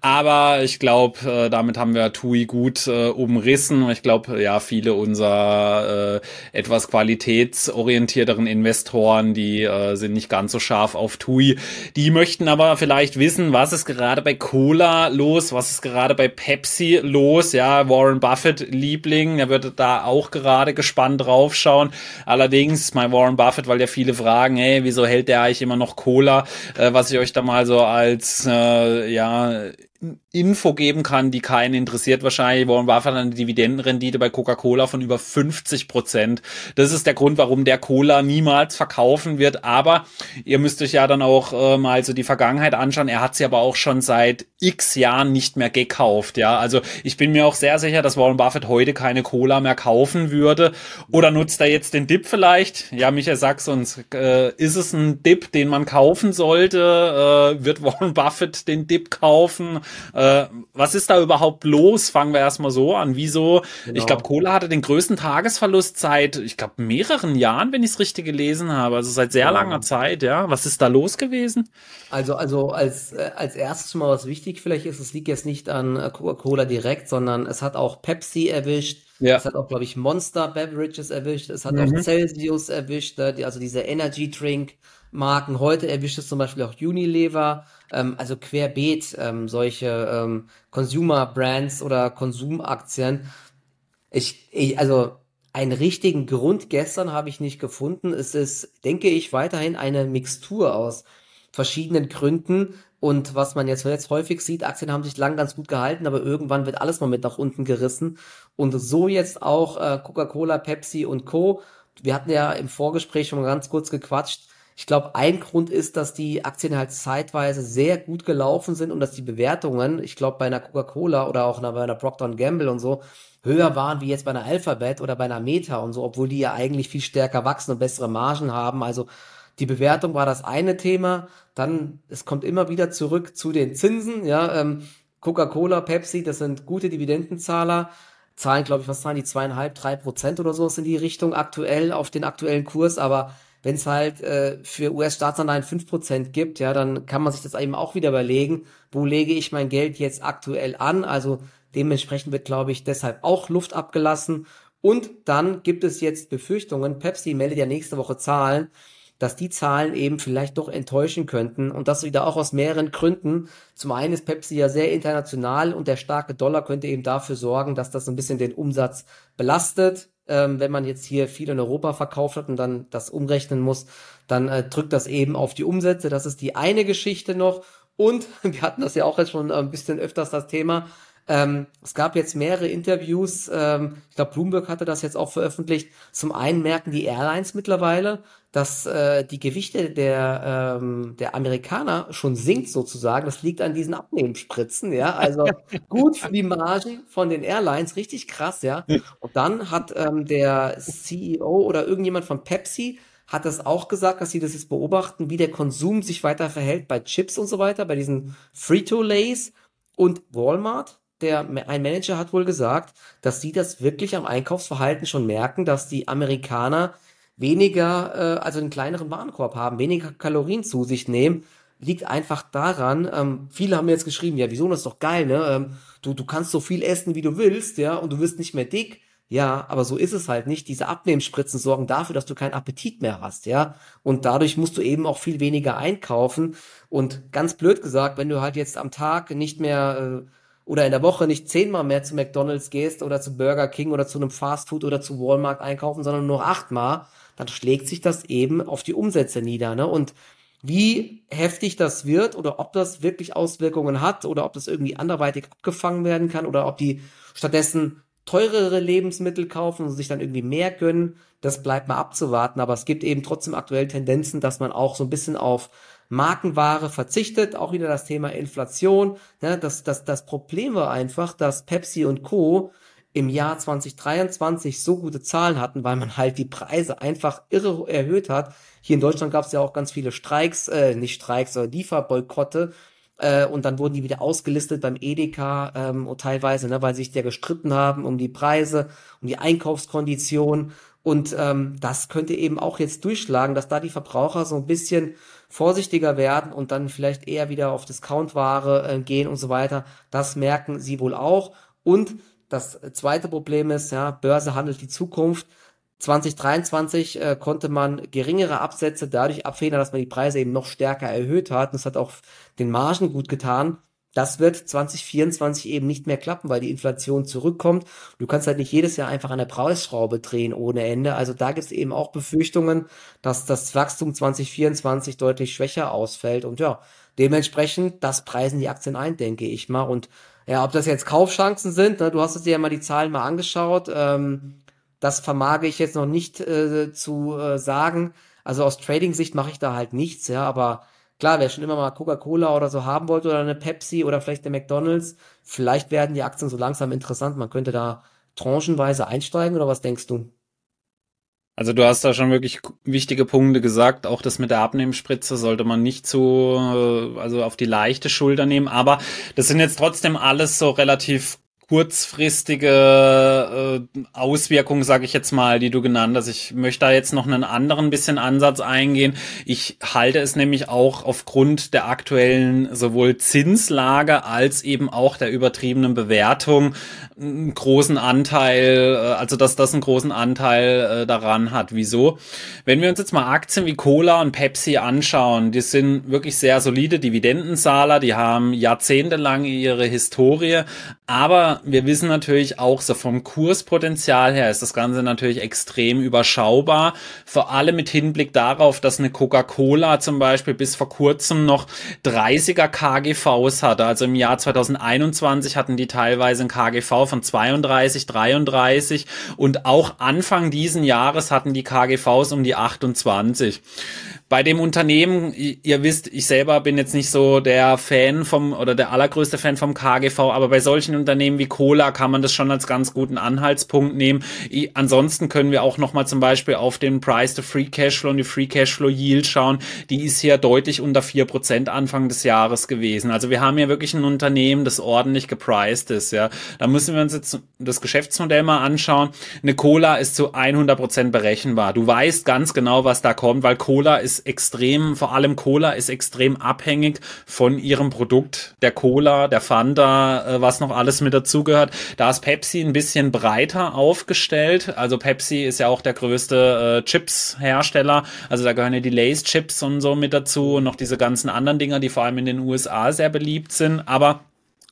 Aber ich glaube, äh, damit haben wir TUI gut äh, umrissen. Ich glaube, ja, viele unserer äh, etwas qualitätsorientierteren Investoren, die äh, sind nicht ganz so scharf auf TUI. Die möchten aber vielleicht wissen, was ist gerade bei Cola los, was ist gerade bei Pepsi los. Ja, Warren Buffett Liebling, der wird da auch gerade gespannt draufschauen. Allerdings, mein Warren Buffett, weil ja viele fragen, hey, wieso hält der eigentlich immer noch Cola? Äh, was ich euch da mal so als äh, ja Info geben kann, die keinen interessiert wahrscheinlich. Warren Buffett hat eine Dividendenrendite bei Coca-Cola von über 50 Prozent. Das ist der Grund, warum der Cola niemals verkaufen wird. Aber ihr müsst euch ja dann auch äh, mal so die Vergangenheit anschauen. Er hat sie aber auch schon seit x Jahren nicht mehr gekauft. Ja, also ich bin mir auch sehr sicher, dass Warren Buffett heute keine Cola mehr kaufen würde. Oder nutzt er jetzt den Dip vielleicht? Ja, Michael, sag's uns. Äh, ist es ein Dip, den man kaufen sollte? Äh, wird Warren Buffett den Dip kaufen? Äh, was ist da überhaupt los? Fangen wir erstmal so an. Wieso? Genau. Ich glaube, Cola hatte den größten Tagesverlust seit, ich glaube, mehreren Jahren, wenn ich es richtig gelesen habe. Also seit sehr ja. langer Zeit, ja. Was ist da los gewesen? Also, also als, äh, als erstes mal was wichtig vielleicht ist, es liegt jetzt nicht an äh, Coca-Cola direkt, sondern es hat auch Pepsi erwischt. Ja. Es hat auch, glaube ich, Monster Beverages erwischt. Es hat mhm. auch Celsius erwischt, äh, also diese Energy Drink Marken. Heute erwischt es zum Beispiel auch Unilever, ähm, also querbeet ähm, solche ähm, Consumer Brands oder Konsumaktien. Ich, ich, also einen richtigen Grund gestern habe ich nicht gefunden. Es ist, denke ich, weiterhin eine Mixtur aus verschiedenen Gründen. Und was man jetzt, jetzt häufig sieht, Aktien haben sich lang ganz gut gehalten, aber irgendwann wird alles mal mit nach unten gerissen. Und so jetzt auch äh, Coca-Cola, Pepsi und Co. Wir hatten ja im Vorgespräch schon ganz kurz gequatscht. Ich glaube, ein Grund ist, dass die Aktien halt zeitweise sehr gut gelaufen sind und dass die Bewertungen, ich glaube, bei einer Coca-Cola oder auch bei einer Procter Gamble und so, höher waren wie jetzt bei einer Alphabet oder bei einer Meta und so, obwohl die ja eigentlich viel stärker wachsen und bessere Margen haben. Also die Bewertung war das eine Thema. Dann, es kommt immer wieder zurück zu den Zinsen. Ja, ähm, Coca-Cola, Pepsi, das sind gute Dividendenzahler. Zahlen, glaube ich, was zahlen die zweieinhalb, drei Prozent oder so ist in die Richtung aktuell auf den aktuellen Kurs. Aber wenn es halt äh, für US-Staatsanleihen 5% gibt, ja, dann kann man sich das eben auch wieder überlegen, wo lege ich mein Geld jetzt aktuell an. Also dementsprechend wird, glaube ich, deshalb auch Luft abgelassen. Und dann gibt es jetzt Befürchtungen, Pepsi meldet ja nächste Woche Zahlen, dass die Zahlen eben vielleicht doch enttäuschen könnten und das wieder auch aus mehreren Gründen. Zum einen ist Pepsi ja sehr international und der starke Dollar könnte eben dafür sorgen, dass das ein bisschen den Umsatz belastet ähm, wenn man jetzt hier viel in Europa verkauft hat und dann das umrechnen muss, dann äh, drückt das eben auf die Umsätze. Das ist die eine Geschichte noch. Und wir hatten das ja auch jetzt schon ein bisschen öfters das Thema. Ähm, es gab jetzt mehrere Interviews, ähm, ich glaube Bloomberg hatte das jetzt auch veröffentlicht. Zum einen merken die Airlines mittlerweile, dass äh, die Gewichte der, ähm, der Amerikaner schon sinkt sozusagen. Das liegt an diesen Abnehmenspritzen, ja. Also gut für die Margen von den Airlines, richtig krass, ja. Und dann hat ähm, der CEO oder irgendjemand von Pepsi hat das auch gesagt, dass sie das jetzt beobachten, wie der Konsum sich weiter verhält bei Chips und so weiter, bei diesen Frito-Lays und Walmart. Der, ein Manager hat wohl gesagt, dass sie das wirklich am Einkaufsverhalten schon merken, dass die Amerikaner weniger, äh, also einen kleineren Warenkorb haben, weniger Kalorien zu sich nehmen, liegt einfach daran, ähm, viele haben mir jetzt geschrieben, ja, wieso, das ist doch geil, ne? Ähm, du, du kannst so viel essen, wie du willst, ja, und du wirst nicht mehr dick. Ja, aber so ist es halt nicht. Diese Abnehmspritzen sorgen dafür, dass du keinen Appetit mehr hast, ja. Und dadurch musst du eben auch viel weniger einkaufen. Und ganz blöd gesagt, wenn du halt jetzt am Tag nicht mehr äh, oder in der Woche nicht zehnmal mehr zu McDonalds gehst oder zu Burger King oder zu einem Fastfood oder zu Walmart einkaufen, sondern nur achtmal, dann schlägt sich das eben auf die Umsätze nieder, ne? Und wie heftig das wird oder ob das wirklich Auswirkungen hat oder ob das irgendwie anderweitig abgefangen werden kann oder ob die stattdessen teurere Lebensmittel kaufen und sich dann irgendwie mehr gönnen, das bleibt mal abzuwarten. Aber es gibt eben trotzdem aktuell Tendenzen, dass man auch so ein bisschen auf Markenware verzichtet. Auch wieder das Thema Inflation. Ja, das, das, das Problem war einfach, dass Pepsi und Co im Jahr 2023 so gute Zahlen hatten, weil man halt die Preise einfach irre erhöht hat. Hier in Deutschland gab es ja auch ganz viele Streiks, äh, nicht Streiks, sondern Lieferboykotte. Äh, und dann wurden die wieder ausgelistet beim Edeka ähm, und teilweise, ne, weil sich der gestritten haben um die Preise, um die Einkaufskonditionen. Und ähm, das könnte eben auch jetzt durchschlagen, dass da die Verbraucher so ein bisschen vorsichtiger werden und dann vielleicht eher wieder auf Discountware äh, gehen und so weiter. Das merken sie wohl auch. Und das zweite Problem ist, ja, Börse handelt die Zukunft. 2023 äh, konnte man geringere Absätze dadurch abfedern, dass man die Preise eben noch stärker erhöht hat. Und das hat auch den Margen gut getan. Das wird 2024 eben nicht mehr klappen, weil die Inflation zurückkommt. Du kannst halt nicht jedes Jahr einfach an der Preisschraube drehen ohne Ende. Also da gibt es eben auch Befürchtungen, dass das Wachstum 2024 deutlich schwächer ausfällt. Und ja, dementsprechend, das preisen die Aktien ein, denke ich mal. Und ja, ob das jetzt Kaufchancen sind, ne, du hast dir ja mal die Zahlen mal angeschaut. Ähm, das vermage ich jetzt noch nicht äh, zu äh, sagen. Also aus Trading-Sicht mache ich da halt nichts, ja, aber klar, wer schon immer mal Coca-Cola oder so haben wollte oder eine Pepsi oder vielleicht der McDonalds, vielleicht werden die Aktien so langsam interessant. Man könnte da tranchenweise einsteigen oder was denkst du? Also du hast da schon wirklich wichtige Punkte gesagt. Auch das mit der Abnehmspritze sollte man nicht so, äh, also auf die leichte Schulter nehmen. Aber das sind jetzt trotzdem alles so relativ kurzfristige äh, Auswirkungen, sage ich jetzt mal, die du genannt hast. Ich möchte da jetzt noch einen anderen bisschen Ansatz eingehen. Ich halte es nämlich auch aufgrund der aktuellen sowohl Zinslage als eben auch der übertriebenen Bewertung einen großen Anteil, äh, also dass das einen großen Anteil äh, daran hat. Wieso? Wenn wir uns jetzt mal Aktien wie Cola und Pepsi anschauen, die sind wirklich sehr solide Dividendenzahler, die haben jahrzehntelang ihre Historie, aber wir wissen natürlich auch, so vom Kurspotenzial her ist das Ganze natürlich extrem überschaubar. Vor allem mit Hinblick darauf, dass eine Coca-Cola zum Beispiel bis vor kurzem noch 30er KGVs hatte. Also im Jahr 2021 hatten die teilweise ein KGV von 32, 33 und auch Anfang diesen Jahres hatten die KGVs um die 28 bei dem Unternehmen, ihr wisst, ich selber bin jetzt nicht so der Fan vom oder der allergrößte Fan vom KGV, aber bei solchen Unternehmen wie Cola kann man das schon als ganz guten Anhaltspunkt nehmen. I, ansonsten können wir auch nochmal zum Beispiel auf den Price to Free Cashflow und die Free Cashflow Yield schauen. Die ist hier deutlich unter vier Prozent Anfang des Jahres gewesen. Also wir haben hier wirklich ein Unternehmen, das ordentlich gepriced ist. Ja, da müssen wir uns jetzt das Geschäftsmodell mal anschauen. Eine Cola ist zu 100 Prozent berechenbar. Du weißt ganz genau, was da kommt, weil Cola ist extrem, vor allem Cola ist extrem abhängig von ihrem Produkt, der Cola, der Fanta, äh, was noch alles mit dazugehört. Da ist Pepsi ein bisschen breiter aufgestellt. Also Pepsi ist ja auch der größte äh, Chips-Hersteller. Also da gehören ja die Lace-Chips und so mit dazu und noch diese ganzen anderen Dinger, die vor allem in den USA sehr beliebt sind. Aber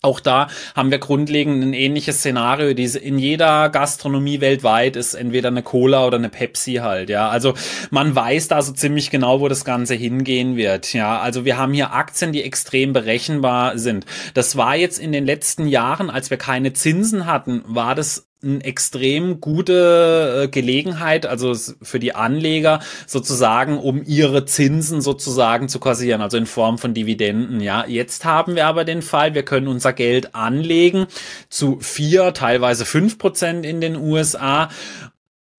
auch da haben wir grundlegend ein ähnliches Szenario. In jeder Gastronomie weltweit ist entweder eine Cola oder eine Pepsi halt, ja. Also man weiß da so ziemlich genau, wo das Ganze hingehen wird, ja. Also wir haben hier Aktien, die extrem berechenbar sind. Das war jetzt in den letzten Jahren, als wir keine Zinsen hatten, war das eine extrem gute äh, Gelegenheit, also für die Anleger sozusagen, um ihre Zinsen sozusagen zu kassieren, also in Form von Dividenden. Ja, jetzt haben wir aber den Fall, wir können unser Geld anlegen zu vier, teilweise fünf Prozent in den USA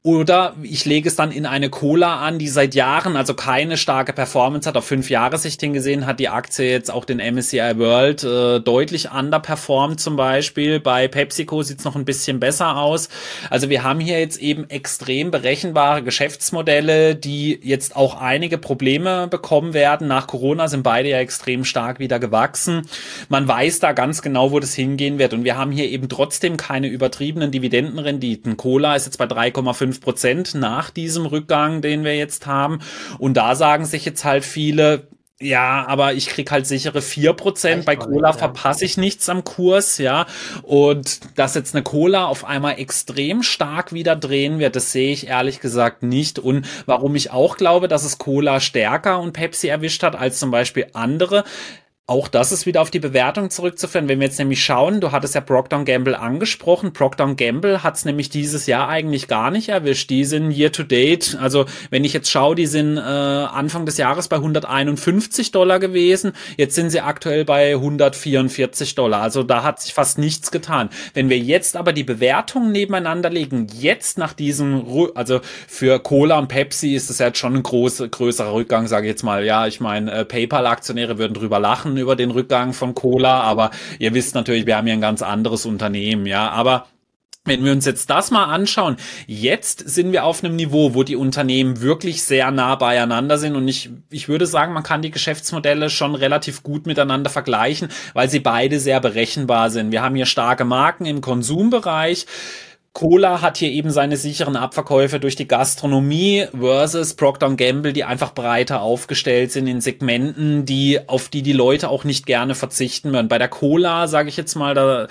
Oder ich lege es dann in eine Cola an, die seit Jahren also keine starke Performance hat. Auf fünf Jahre Sicht hingesehen hat die Aktie jetzt auch den MSCI World äh, deutlich underperformt zum Beispiel. Bei PepsiCo sieht es noch ein bisschen besser aus. Also wir haben hier jetzt eben extrem berechenbare Geschäftsmodelle, die jetzt auch einige Probleme bekommen werden. Nach Corona sind beide ja extrem stark wieder gewachsen. Man weiß da ganz genau, wo das hingehen wird. Und wir haben hier eben trotzdem keine übertriebenen Dividendenrenditen. Cola ist jetzt bei 3,5 fünf Prozent nach diesem Rückgang, den wir jetzt haben. Und da sagen sich jetzt halt viele, ja, aber ich krieg halt sichere vier Prozent. Bei Cola verpasse ich nichts am Kurs, ja. Und dass jetzt eine Cola auf einmal extrem stark wieder drehen wird, das sehe ich ehrlich gesagt nicht. Und warum ich auch glaube, dass es Cola stärker und Pepsi erwischt hat als zum Beispiel andere, auch das ist wieder auf die Bewertung zurückzuführen. Wenn wir jetzt nämlich schauen, du hattest ja Procter Gamble angesprochen. Procter Gamble hat es nämlich dieses Jahr eigentlich gar nicht erwischt. Die sind year to date, also wenn ich jetzt schaue, die sind äh, Anfang des Jahres bei 151 Dollar gewesen. Jetzt sind sie aktuell bei 144 Dollar. Also da hat sich fast nichts getan. Wenn wir jetzt aber die Bewertungen nebeneinander legen, jetzt nach diesem, also für Cola und Pepsi ist das jetzt schon ein große, größerer Rückgang, sage ich jetzt mal. Ja, ich meine, äh, PayPal-Aktionäre würden drüber lachen über den Rückgang von Cola, aber ihr wisst natürlich, wir haben hier ein ganz anderes Unternehmen, ja, aber wenn wir uns jetzt das mal anschauen, jetzt sind wir auf einem Niveau, wo die Unternehmen wirklich sehr nah beieinander sind und ich, ich würde sagen, man kann die Geschäftsmodelle schon relativ gut miteinander vergleichen, weil sie beide sehr berechenbar sind. Wir haben hier starke Marken im Konsumbereich. Cola hat hier eben seine sicheren Abverkäufe durch die Gastronomie versus Procter Gamble, die einfach breiter aufgestellt sind in Segmenten, die auf die die Leute auch nicht gerne verzichten würden. Bei der Cola sage ich jetzt mal, da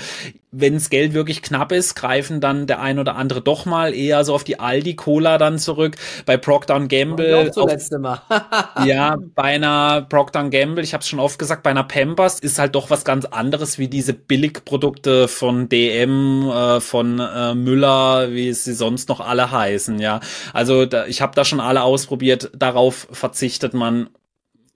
wenns Geld wirklich knapp ist, greifen dann der ein oder andere doch mal eher so auf die Aldi Cola dann zurück. Bei Procter Gamble auch Mal. ja, bei einer Procter Gamble, ich habe es schon oft gesagt, bei einer Pampers ist halt doch was ganz anderes wie diese Billigprodukte von DM, äh, von äh, Müller, wie sie sonst noch alle heißen, ja. Also da, ich habe da schon alle ausprobiert, darauf verzichtet man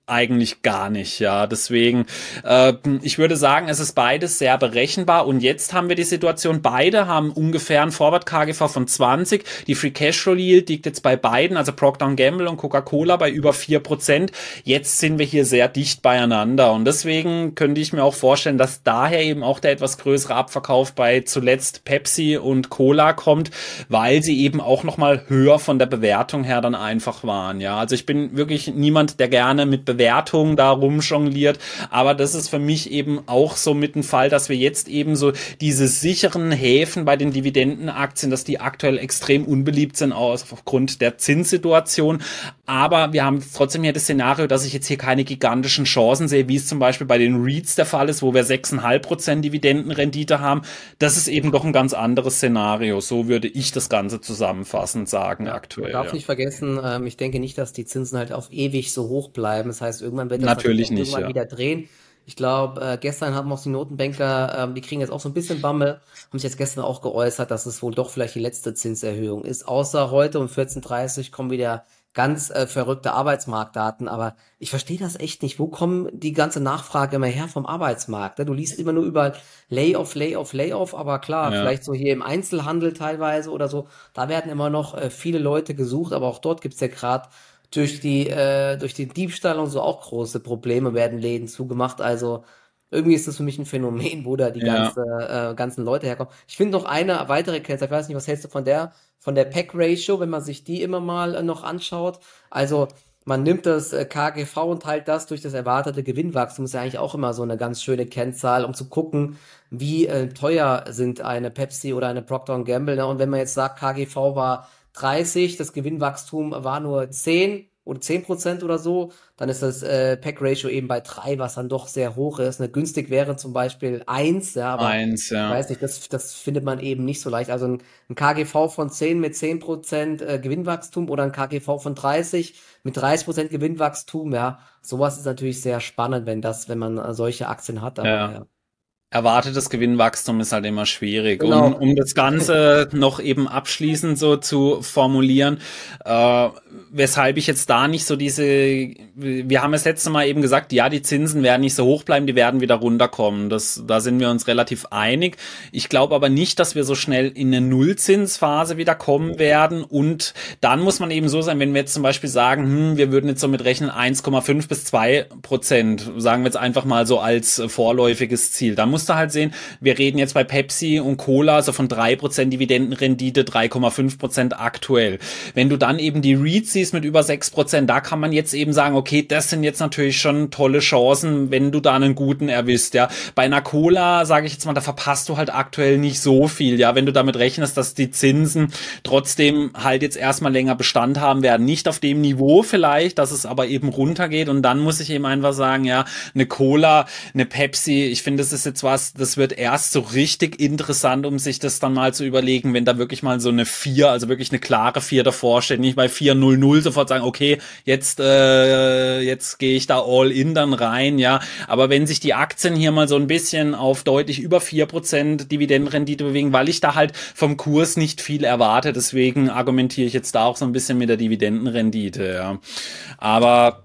eigentlich gar nicht, ja. Deswegen, äh, ich würde sagen, es ist beides sehr berechenbar. Und jetzt haben wir die Situation, beide haben ungefähr ein Forward KGV von 20. Die Free Cashflow Yield liegt jetzt bei beiden, also Procter Gamble und Coca-Cola bei über vier Prozent. Jetzt sind wir hier sehr dicht beieinander. Und deswegen könnte ich mir auch vorstellen, dass daher eben auch der etwas größere Abverkauf bei zuletzt Pepsi und Cola kommt, weil sie eben auch nochmal höher von der Bewertung her dann einfach waren, ja. Also ich bin wirklich niemand, der gerne mit Bewertung da rumjongliert. Aber das ist für mich eben auch so mit dem Fall, dass wir jetzt eben so diese sicheren Häfen bei den Dividendenaktien, dass die aktuell extrem unbeliebt sind aufgrund der Zinssituation. Aber wir haben trotzdem hier das Szenario, dass ich jetzt hier keine gigantischen Chancen sehe, wie es zum Beispiel bei den REITs der Fall ist, wo wir 6,5% Dividendenrendite haben. Das ist eben doch ein ganz anderes Szenario. So würde ich das Ganze zusammenfassend sagen ja, aktuell. Man darf ja. nicht vergessen, ähm, ich denke nicht, dass die Zinsen halt auf ewig so hoch bleiben. Das heißt, irgendwann wird das Natürlich nicht, irgendwann ja. wieder drehen. Ich glaube, äh, gestern haben auch die Notenbanker, ähm, die kriegen jetzt auch so ein bisschen Bammel, haben sich jetzt gestern auch geäußert, dass es wohl doch vielleicht die letzte Zinserhöhung ist. Außer heute um 14.30 Uhr kommen wieder ganz äh, verrückte Arbeitsmarktdaten, aber ich verstehe das echt nicht. Wo kommen die ganze Nachfrage immer her vom Arbeitsmarkt? Ne? Du liest immer nur über Layoff, Layoff, Layoff, aber klar, ja. vielleicht so hier im Einzelhandel teilweise oder so, da werden immer noch äh, viele Leute gesucht, aber auch dort gibt's ja gerade durch die äh, durch den Diebstahl und so auch große Probleme werden Läden zugemacht. Also irgendwie ist das für mich ein Phänomen, wo da die ja. ganze, äh, ganzen Leute herkommen. Ich finde noch eine weitere Kennzahl, ich weiß nicht, was hältst du von der, von der Pack-Ratio, wenn man sich die immer mal äh, noch anschaut. Also man nimmt das äh, KGV und teilt das durch das erwartete Gewinnwachstum. Ist ja eigentlich auch immer so eine ganz schöne Kennzahl, um zu gucken, wie äh, teuer sind eine Pepsi oder eine Procter Gamble. Ne? Und wenn man jetzt sagt, KGV war 30, das Gewinnwachstum war nur 10 oder 10 Prozent oder so, dann ist das äh, Pack-Ratio eben bei 3, was dann doch sehr hoch ist. Ne? Günstig wäre zum Beispiel 1, ja, aber 1, ja. ich weiß nicht, das, das findet man eben nicht so leicht. Also ein, ein KGV von 10 mit 10 Prozent äh, Gewinnwachstum oder ein KGV von 30 mit 30 Prozent Gewinnwachstum, ja, sowas ist natürlich sehr spannend, wenn das, wenn man solche Aktien hat. Aber, ja. ja. Erwartetes Gewinnwachstum ist halt immer schwierig. Genau. Um, um das Ganze noch eben abschließend so zu formulieren, äh, weshalb ich jetzt da nicht so diese, wir haben das letzte Mal eben gesagt, ja, die Zinsen werden nicht so hoch bleiben, die werden wieder runterkommen. Das, da sind wir uns relativ einig. Ich glaube aber nicht, dass wir so schnell in eine Nullzinsphase wieder kommen werden. Und dann muss man eben so sein, wenn wir jetzt zum Beispiel sagen, hm, wir würden jetzt so mit rechnen 1,5 bis 2 Prozent, sagen wir jetzt einfach mal so als vorläufiges Ziel. Da muss musst du halt sehen, wir reden jetzt bei Pepsi und Cola so von drei Prozent Dividendenrendite, 3,5 Prozent aktuell. Wenn du dann eben die REIT siehst mit über sechs Prozent, da kann man jetzt eben sagen, okay, das sind jetzt natürlich schon tolle Chancen, wenn du da einen guten erwisst, ja. Bei einer Cola, sage ich jetzt mal, da verpasst du halt aktuell nicht so viel, ja, wenn du damit rechnest, dass die Zinsen trotzdem halt jetzt erstmal länger Bestand haben werden. Nicht auf dem Niveau vielleicht, dass es aber eben runtergeht und dann muss ich eben einfach sagen, ja, eine Cola, eine Pepsi, ich finde, das ist jetzt zwar was, das wird erst so richtig interessant, um sich das dann mal zu überlegen, wenn da wirklich mal so eine 4, also wirklich eine klare 4 davor steht, nicht bei 4-0-0 sofort sagen, okay, jetzt, äh, jetzt gehe ich da all in dann rein, ja. Aber wenn sich die Aktien hier mal so ein bisschen auf deutlich über 4% Dividendenrendite bewegen, weil ich da halt vom Kurs nicht viel erwarte, deswegen argumentiere ich jetzt da auch so ein bisschen mit der Dividendenrendite, ja. Aber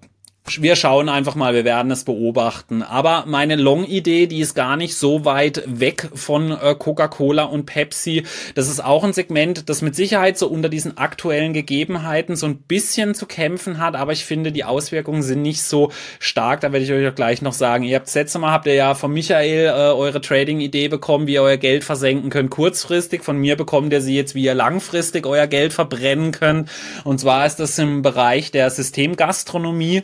wir schauen einfach mal, wir werden es beobachten. Aber meine Long-Idee, die ist gar nicht so weit weg von äh, Coca-Cola und Pepsi. Das ist auch ein Segment, das mit Sicherheit so unter diesen aktuellen Gegebenheiten so ein bisschen zu kämpfen hat. Aber ich finde, die Auswirkungen sind nicht so stark. Da werde ich euch auch gleich noch sagen. Ihr habt das letzte Mal, habt ihr ja von Michael äh, eure Trading-Idee bekommen, wie ihr euer Geld versenken könnt. Kurzfristig. Von mir bekommt ihr sie jetzt, wie ihr langfristig euer Geld verbrennen könnt. Und zwar ist das im Bereich der Systemgastronomie.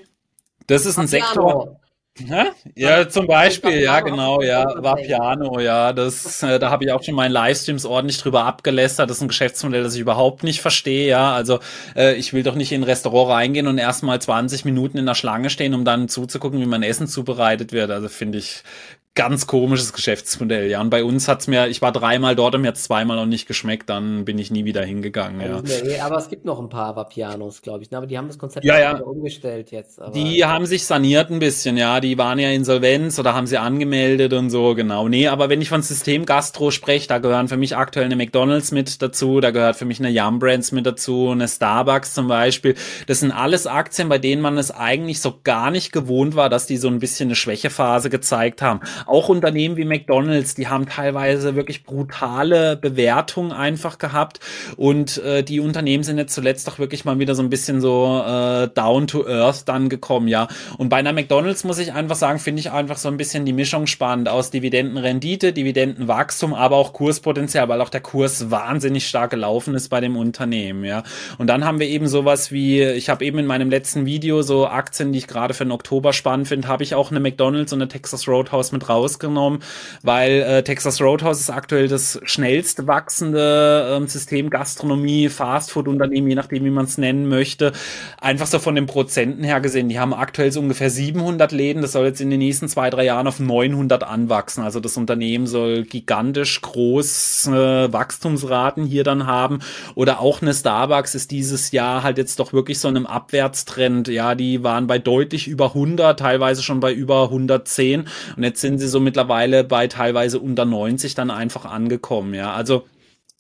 Das ist ein Sektor. Ja, ja, zum Beispiel, ja, genau, ja, war Piano, ja, das, äh, da habe ich auch schon meinen Livestreams ordentlich drüber abgelästert. Das ist ein Geschäftsmodell, das ich überhaupt nicht verstehe, ja. Also äh, ich will doch nicht in ein Restaurant reingehen und erstmal 20 Minuten in der Schlange stehen, um dann zuzugucken, wie mein Essen zubereitet wird. Also finde ich ganz komisches Geschäftsmodell, ja. Und bei uns hat's mir, ich war dreimal dort und mir hat's zweimal noch nicht geschmeckt, dann bin ich nie wieder hingegangen, ja. Nee, aber es gibt noch ein paar Vapianos, glaube ich, ne? aber die haben das Konzept ja, ja. umgestellt jetzt. Aber die haben sich saniert ein bisschen, ja. Die waren ja insolvenz oder haben sie angemeldet und so, genau. Nee, aber wenn ich von System Gastro spreche, da gehören für mich aktuell eine McDonalds mit dazu, da gehört für mich eine Yum Brands mit dazu, eine Starbucks zum Beispiel. Das sind alles Aktien, bei denen man es eigentlich so gar nicht gewohnt war, dass die so ein bisschen eine Schwächephase gezeigt haben auch Unternehmen wie McDonald's, die haben teilweise wirklich brutale Bewertungen einfach gehabt und äh, die Unternehmen sind jetzt zuletzt doch wirklich mal wieder so ein bisschen so äh, down to earth dann gekommen, ja. Und bei einer McDonald's muss ich einfach sagen, finde ich einfach so ein bisschen die Mischung spannend aus Dividendenrendite, Dividendenwachstum, aber auch Kurspotenzial, weil auch der Kurs wahnsinnig stark gelaufen ist bei dem Unternehmen, ja. Und dann haben wir eben sowas wie, ich habe eben in meinem letzten Video so Aktien, die ich gerade für den Oktober spannend finde, habe ich auch eine McDonald's und eine Texas Roadhouse mit rausgenommen, weil äh, Texas Roadhouse ist aktuell das schnellst wachsende ähm, System Gastronomie, Fastfood-Unternehmen, je nachdem, wie man es nennen möchte. Einfach so von den Prozenten her gesehen, die haben aktuell so ungefähr 700 Läden, das soll jetzt in den nächsten zwei, drei Jahren auf 900 anwachsen. Also das Unternehmen soll gigantisch große äh, Wachstumsraten hier dann haben. Oder auch eine Starbucks ist dieses Jahr halt jetzt doch wirklich so einem Abwärtstrend. Ja, die waren bei deutlich über 100, teilweise schon bei über 110 und jetzt sind sie so mittlerweile bei teilweise unter 90 dann einfach angekommen, ja. Also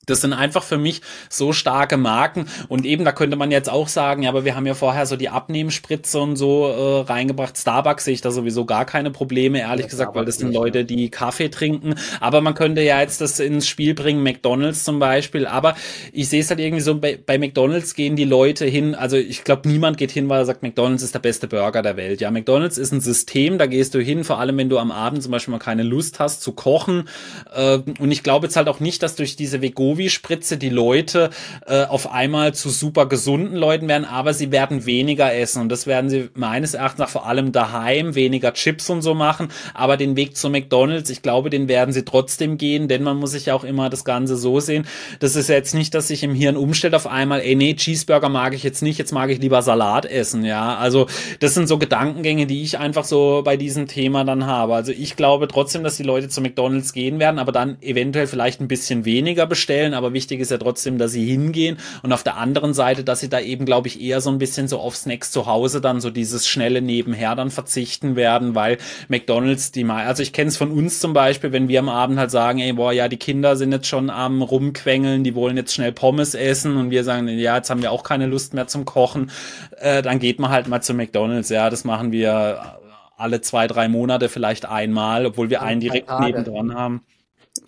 das sind einfach für mich so starke Marken und eben da könnte man jetzt auch sagen, ja, aber wir haben ja vorher so die Abnehmspritze und so äh, reingebracht. Starbucks sehe ich da sowieso gar keine Probleme, ehrlich ja, gesagt, Starbucks weil das sind nicht, Leute, die Kaffee trinken. Aber man könnte ja jetzt das ins Spiel bringen, McDonald's zum Beispiel. Aber ich sehe es halt irgendwie so, bei, bei McDonald's gehen die Leute hin, also ich glaube, niemand geht hin, weil er sagt, McDonald's ist der beste Burger der Welt. Ja, McDonald's ist ein System, da gehst du hin, vor allem wenn du am Abend zum Beispiel mal keine Lust hast zu kochen. Äh, und ich glaube jetzt halt auch nicht, dass durch diese Vego Wegovy-Spritze die Leute äh, auf einmal zu super gesunden Leuten werden, aber sie werden weniger essen. Und das werden sie meines Erachtens nach vor allem daheim, weniger Chips und so machen, aber den Weg zu McDonalds, ich glaube, den werden sie trotzdem gehen, denn man muss sich auch immer das Ganze so sehen, das ist jetzt nicht, dass sich im Hirn umstellt auf einmal, ey nee, Cheeseburger mag ich jetzt nicht, jetzt mag ich lieber Salat essen, ja, also das sind so Gedankengänge, die ich einfach so bei diesem Thema dann habe, also ich glaube trotzdem, dass die Leute zu McDonalds gehen werden, aber dann eventuell vielleicht ein bisschen weniger bestellen zählen, aber wichtig ist ja trotzdem, dass sie hingehen. Und auf der anderen Seite, dass sie da eben, glaube ich, eher so ein bisschen so auf Snacks zu Hause dann so dieses schnelle Nebenher dann verzichten werden, weil McDonalds die mal, also ich kenne es von uns zum Beispiel, wenn wir am Abend halt sagen, ey, boah, ja, die Kinder sind jetzt schon am rumquengeln, die wollen jetzt schnell Pommes essen und wir sagen, ja, jetzt haben wir auch keine Lust mehr zum Kochen, äh, dann geht man halt mal zu McDonalds, ja, das machen wir alle zwei, drei Monate vielleicht einmal, obwohl wir einen direkt nebendran haben.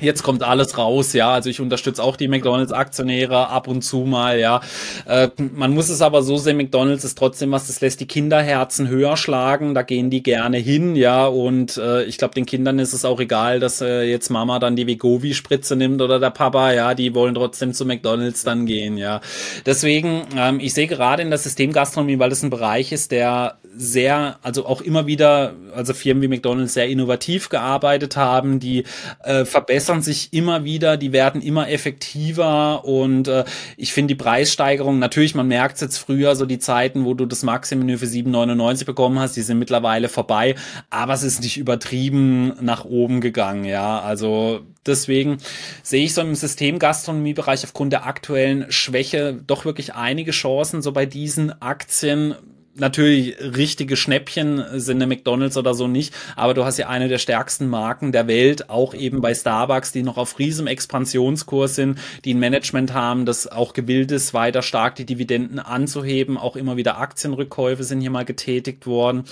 Jetzt kommt alles raus, ja. Also ich unterstütze auch die McDonalds-Aktionäre ab und zu mal, ja. Äh, man muss es aber so sehen, McDonalds ist trotzdem was, das lässt die Kinderherzen höher schlagen, da gehen die gerne hin, ja. Und äh, ich glaube, den Kindern ist es auch egal, dass äh, jetzt Mama dann die Vegovi-Spritze nimmt oder der Papa, ja, die wollen trotzdem zu McDonalds dann gehen, ja. Deswegen, ähm, ich sehe gerade in der Systemgastronomie, weil das ein Bereich ist, der sehr, also auch immer wieder, also Firmen wie McDonalds sehr innovativ gearbeitet haben, die äh, verbessern sich immer wieder, die werden immer effektiver und äh, ich finde die Preissteigerung, natürlich, man merkt es jetzt früher, so die Zeiten, wo du das Maximum für 7,99 bekommen hast, die sind mittlerweile vorbei, aber es ist nicht übertrieben nach oben gegangen, ja, also deswegen sehe ich so im Systemgastronomiebereich aufgrund der aktuellen Schwäche doch wirklich einige Chancen, so bei diesen Aktien natürlich richtige Schnäppchen sind eine McDonalds oder so nicht, aber du hast ja eine der stärksten Marken der Welt, auch eben bei Starbucks, die noch auf riesem Expansionskurs sind, die ein Management haben, das auch gewillt ist, weiter stark die Dividenden anzuheben, auch immer wieder Aktienrückkäufe sind hier mal getätigt worden.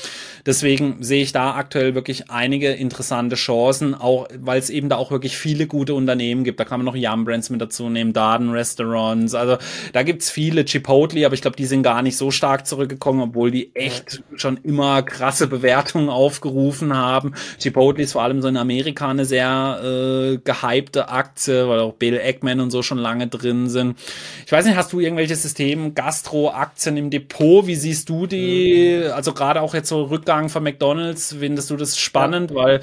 Deswegen sehe ich da aktuell wirklich einige interessante Chancen, auch weil es eben da auch wirklich viele gute Unternehmen gibt. Da kann man noch Yum Brands mit dazu nehmen, Darden Restaurants, also da gibt's viele, Chipotle, aber ich glaube, die sind gar nicht so stark zurückgekommen, obwohl die echt schon immer krasse Bewertungen aufgerufen haben. Chipotle ist vor allem so in Amerika eine sehr äh, gehypte Aktie, weil auch Bill Eggman und so schon lange drin sind. Ich weiß nicht, hast du irgendwelche System Gastro-Aktien im Depot? Wie siehst du die? Mhm. Also gerade auch jetzt so Rückgang von McDonalds, findest du das spannend? Ja. Weil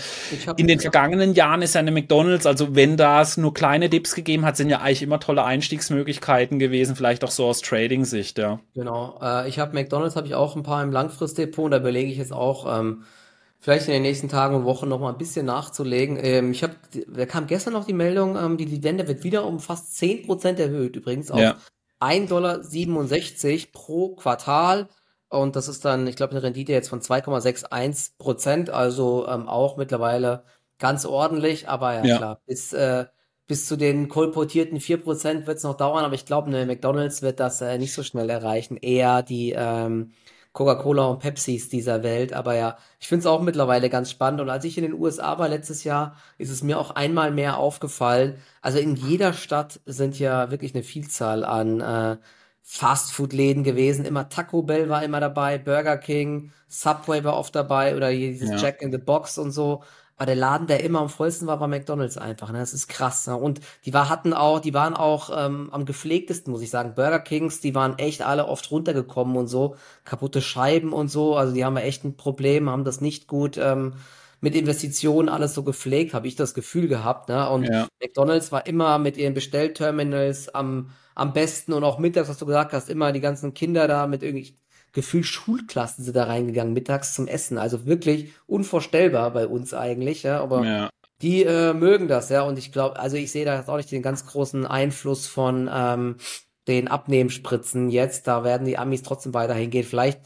in den vergangenen Jahren ist ja eine McDonalds, also wenn das nur kleine Dips gegeben hat, sind ja eigentlich immer tolle Einstiegsmöglichkeiten gewesen, vielleicht auch so aus Trading-Sicht, ja. Genau. Äh, ich habe McDonalds habe ich auch auch ein paar im Langfristdepot. Da überlege ich jetzt auch, ähm, vielleicht in den nächsten Tagen und Wochen noch mal ein bisschen nachzulegen. Ähm, ich habe, da kam gestern noch die Meldung, ähm, die Dividende wird wieder um fast 10% erhöht, übrigens auf ja. 1,67 Dollar pro Quartal. Und das ist dann, ich glaube, eine Rendite jetzt von 2,61 Prozent, also ähm, auch mittlerweile ganz ordentlich. Aber ja, ja. klar, bis, äh, bis zu den kolportierten 4 Prozent wird es noch dauern. Aber ich glaube, eine McDonalds wird das äh, nicht so schnell erreichen. Eher die ähm, Coca-Cola und Pepsis dieser Welt. Aber ja, ich finde es auch mittlerweile ganz spannend. Und als ich in den USA war letztes Jahr, ist es mir auch einmal mehr aufgefallen. Also in jeder Stadt sind ja wirklich eine Vielzahl an äh, Fastfood-Läden gewesen. Immer Taco Bell war immer dabei, Burger King, Subway war oft dabei oder dieses ja. Jack in the Box und so. Aber der Laden, der immer am vollsten war, war McDonalds einfach. Ne? Das ist krass. Ne? Und die war, hatten auch, die waren auch ähm, am gepflegtesten, muss ich sagen. Burger Kings, die waren echt alle oft runtergekommen und so. Kaputte Scheiben und so. Also die haben ja echt ein Problem, haben das nicht gut ähm, mit Investitionen alles so gepflegt, habe ich das Gefühl gehabt. Ne? Und ja. McDonalds war immer mit ihren Bestellterminals am, am besten und auch mittags, was du gesagt hast, immer die ganzen Kinder da mit irgendwie gefühlt Schulklassen sind da reingegangen mittags zum Essen. Also wirklich unvorstellbar bei uns eigentlich, ja. Aber ja. die äh, mögen das, ja. Und ich glaube, also ich sehe da jetzt auch nicht den ganz großen Einfluss von ähm, den Abnehmspritzen jetzt. Da werden die Amis trotzdem weiterhin gehen. Vielleicht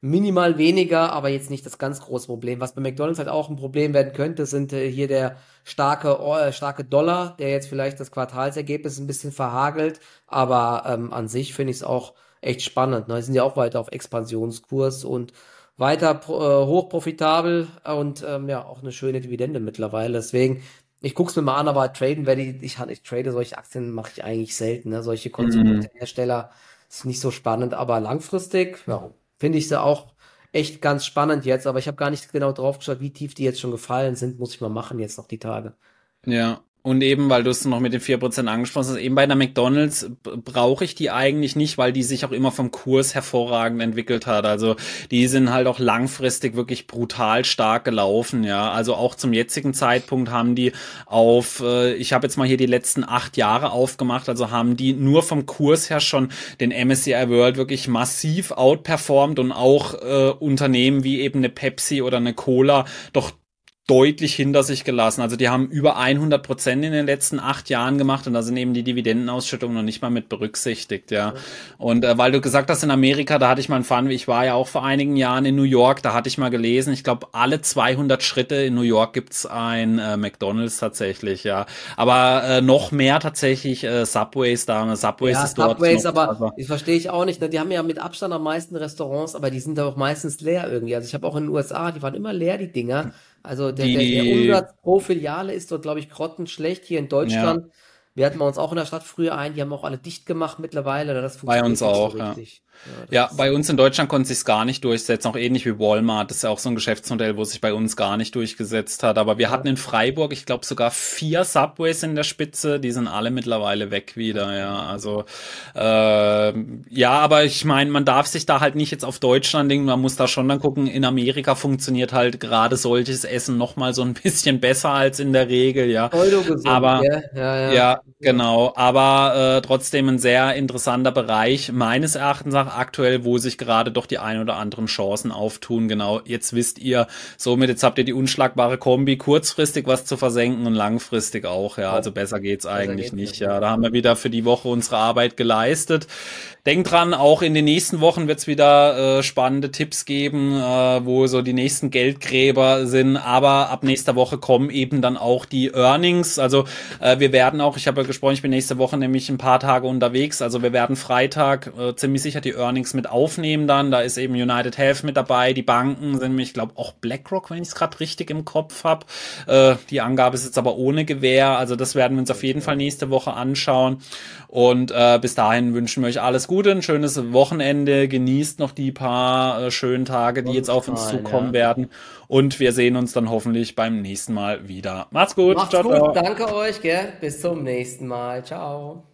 minimal weniger, aber jetzt nicht das ganz große Problem. Was bei McDonalds halt auch ein Problem werden könnte, sind äh, hier der starke, äh, starke Dollar, der jetzt vielleicht das Quartalsergebnis ein bisschen verhagelt. Aber ähm, an sich finde ich es auch echt spannend. Ne? Die sind ja auch weiter auf Expansionskurs und weiter äh, hochprofitabel und ähm, ja, auch eine schöne Dividende mittlerweile. Deswegen, ich guck's mir mal an, aber traden werde ich, ich, ich trade solche Aktien mache ich eigentlich selten. Ne? Solche Konsumhersteller mhm. ist nicht so spannend, aber langfristig, ja, finde ich sie auch echt ganz spannend jetzt, aber ich habe gar nicht genau drauf geschaut, wie tief die jetzt schon gefallen sind, muss ich mal machen jetzt noch die Tage. Ja, und eben, weil du es noch mit den vier Prozent angesprochen hast, eben bei der McDonalds brauche ich die eigentlich nicht, weil die sich auch immer vom Kurs hervorragend entwickelt hat. Also die sind halt auch langfristig wirklich brutal stark gelaufen, ja. Also auch zum jetzigen Zeitpunkt haben die auf, äh, ich habe jetzt mal hier die letzten acht Jahre aufgemacht, also haben die nur vom Kurs her schon den MSCI World wirklich massiv outperformed und auch äh, Unternehmen wie eben eine Pepsi oder eine Cola doch deutlich hinter sich gelassen. Also die haben über 100 Prozent in den letzten acht Jahren gemacht und da sind eben die Dividendenausschüttungen noch nicht mal mit berücksichtigt, ja. Und äh, weil du gesagt hast, in Amerika, da hatte ich mal einen Fun, ich war ja auch vor einigen Jahren in New York, da hatte ich mal gelesen, ich glaube, alle 200 Schritte in New York gibt's ein äh, McDonalds tatsächlich, ja. Aber äh, noch mehr tatsächlich äh, Subways da, Subways Ja, ist dort Subways, noch, aber also, das verstehe ich auch nicht. Ne? Die haben ja mit Abstand am meisten Restaurants, aber die sind da auch meistens leer irgendwie. Also ich habe auch in den USA, die waren immer leer, die Dinger. Also der, der, der die, Umsatz pro Filiale ist dort, glaube ich, grottenschlecht. Hier in ja, Deutschland, wir hatten bei uns auch in der Stadt früher ein, die haben auch alle dicht gemacht mittlerweile. Das bei uns funktioniert nicht so auch, ja. richtig. Ja, das Ja, bei uns in Deutschland konnte sich's gar nicht durchsetzen, auch ähnlich wie Walmart. Das ist ja auch so ein Geschäftsmodell, wo sich bei uns gar nicht durchgesetzt hat. Aber wir ja, hatten in Freiburg, ich glaube, sogar vier Subways in der Spitze. Die sind alle mittlerweile weg wieder, ja. Also äh, ja, aber ich meine, man darf sich da halt nicht jetzt auf Deutschland denken. Man muss da schon dann gucken. In Amerika funktioniert halt gerade solches Essen noch mal so ein bisschen besser als in der Regel, ja. Aber? Ja, ja, ja, ja. genau. Aber äh, trotzdem ein sehr interessanter Bereich meines Erachtens nach aktuell, wo sich gerade doch die ein oder anderen Chancen auftun. Genau, jetzt wisst ihr, somit jetzt habt ihr die unschlagbare Kombi, kurzfristig was zu versenken und langfristig auch. Ja, also Auch. besser geht's Besser eigentlich geht's nicht. Ja, da haben wir wieder für die Woche unsere Arbeit geleistet. Denkt dran, auch in den nächsten Wochen wird's wieder äh, spannende Tipps geben, äh, wo so die nächsten Geldgräber sind. Aber ab nächster Woche kommen eben dann auch die Earnings. Also äh, wir werden auch, ich habe ja gesprochen, ich bin nächste Woche nämlich ein paar Tage unterwegs. Also wir werden Freitag äh, ziemlich sicher die Earnings mit aufnehmen dann. Da ist eben United Health mit dabei, die Banken sind, ich glaube auch BlackRock, wenn ich es gerade richtig im Kopf habe. Äh, die Angabe ist jetzt aber ohne Gewähr. Also das werden wir uns auf jeden Fall nächste Woche anschauen. Und äh, bis dahin wünschen wir euch alles Gute, ein schönes Wochenende. Genießt noch die paar äh, schönen Tage, die jetzt auf uns zukommen ja. werden. Und wir sehen uns dann hoffentlich beim nächsten Mal wieder. Macht's gut. Macht's Ciao, gut, ciao. danke euch, gell? Bis zum nächsten Mal. Ciao.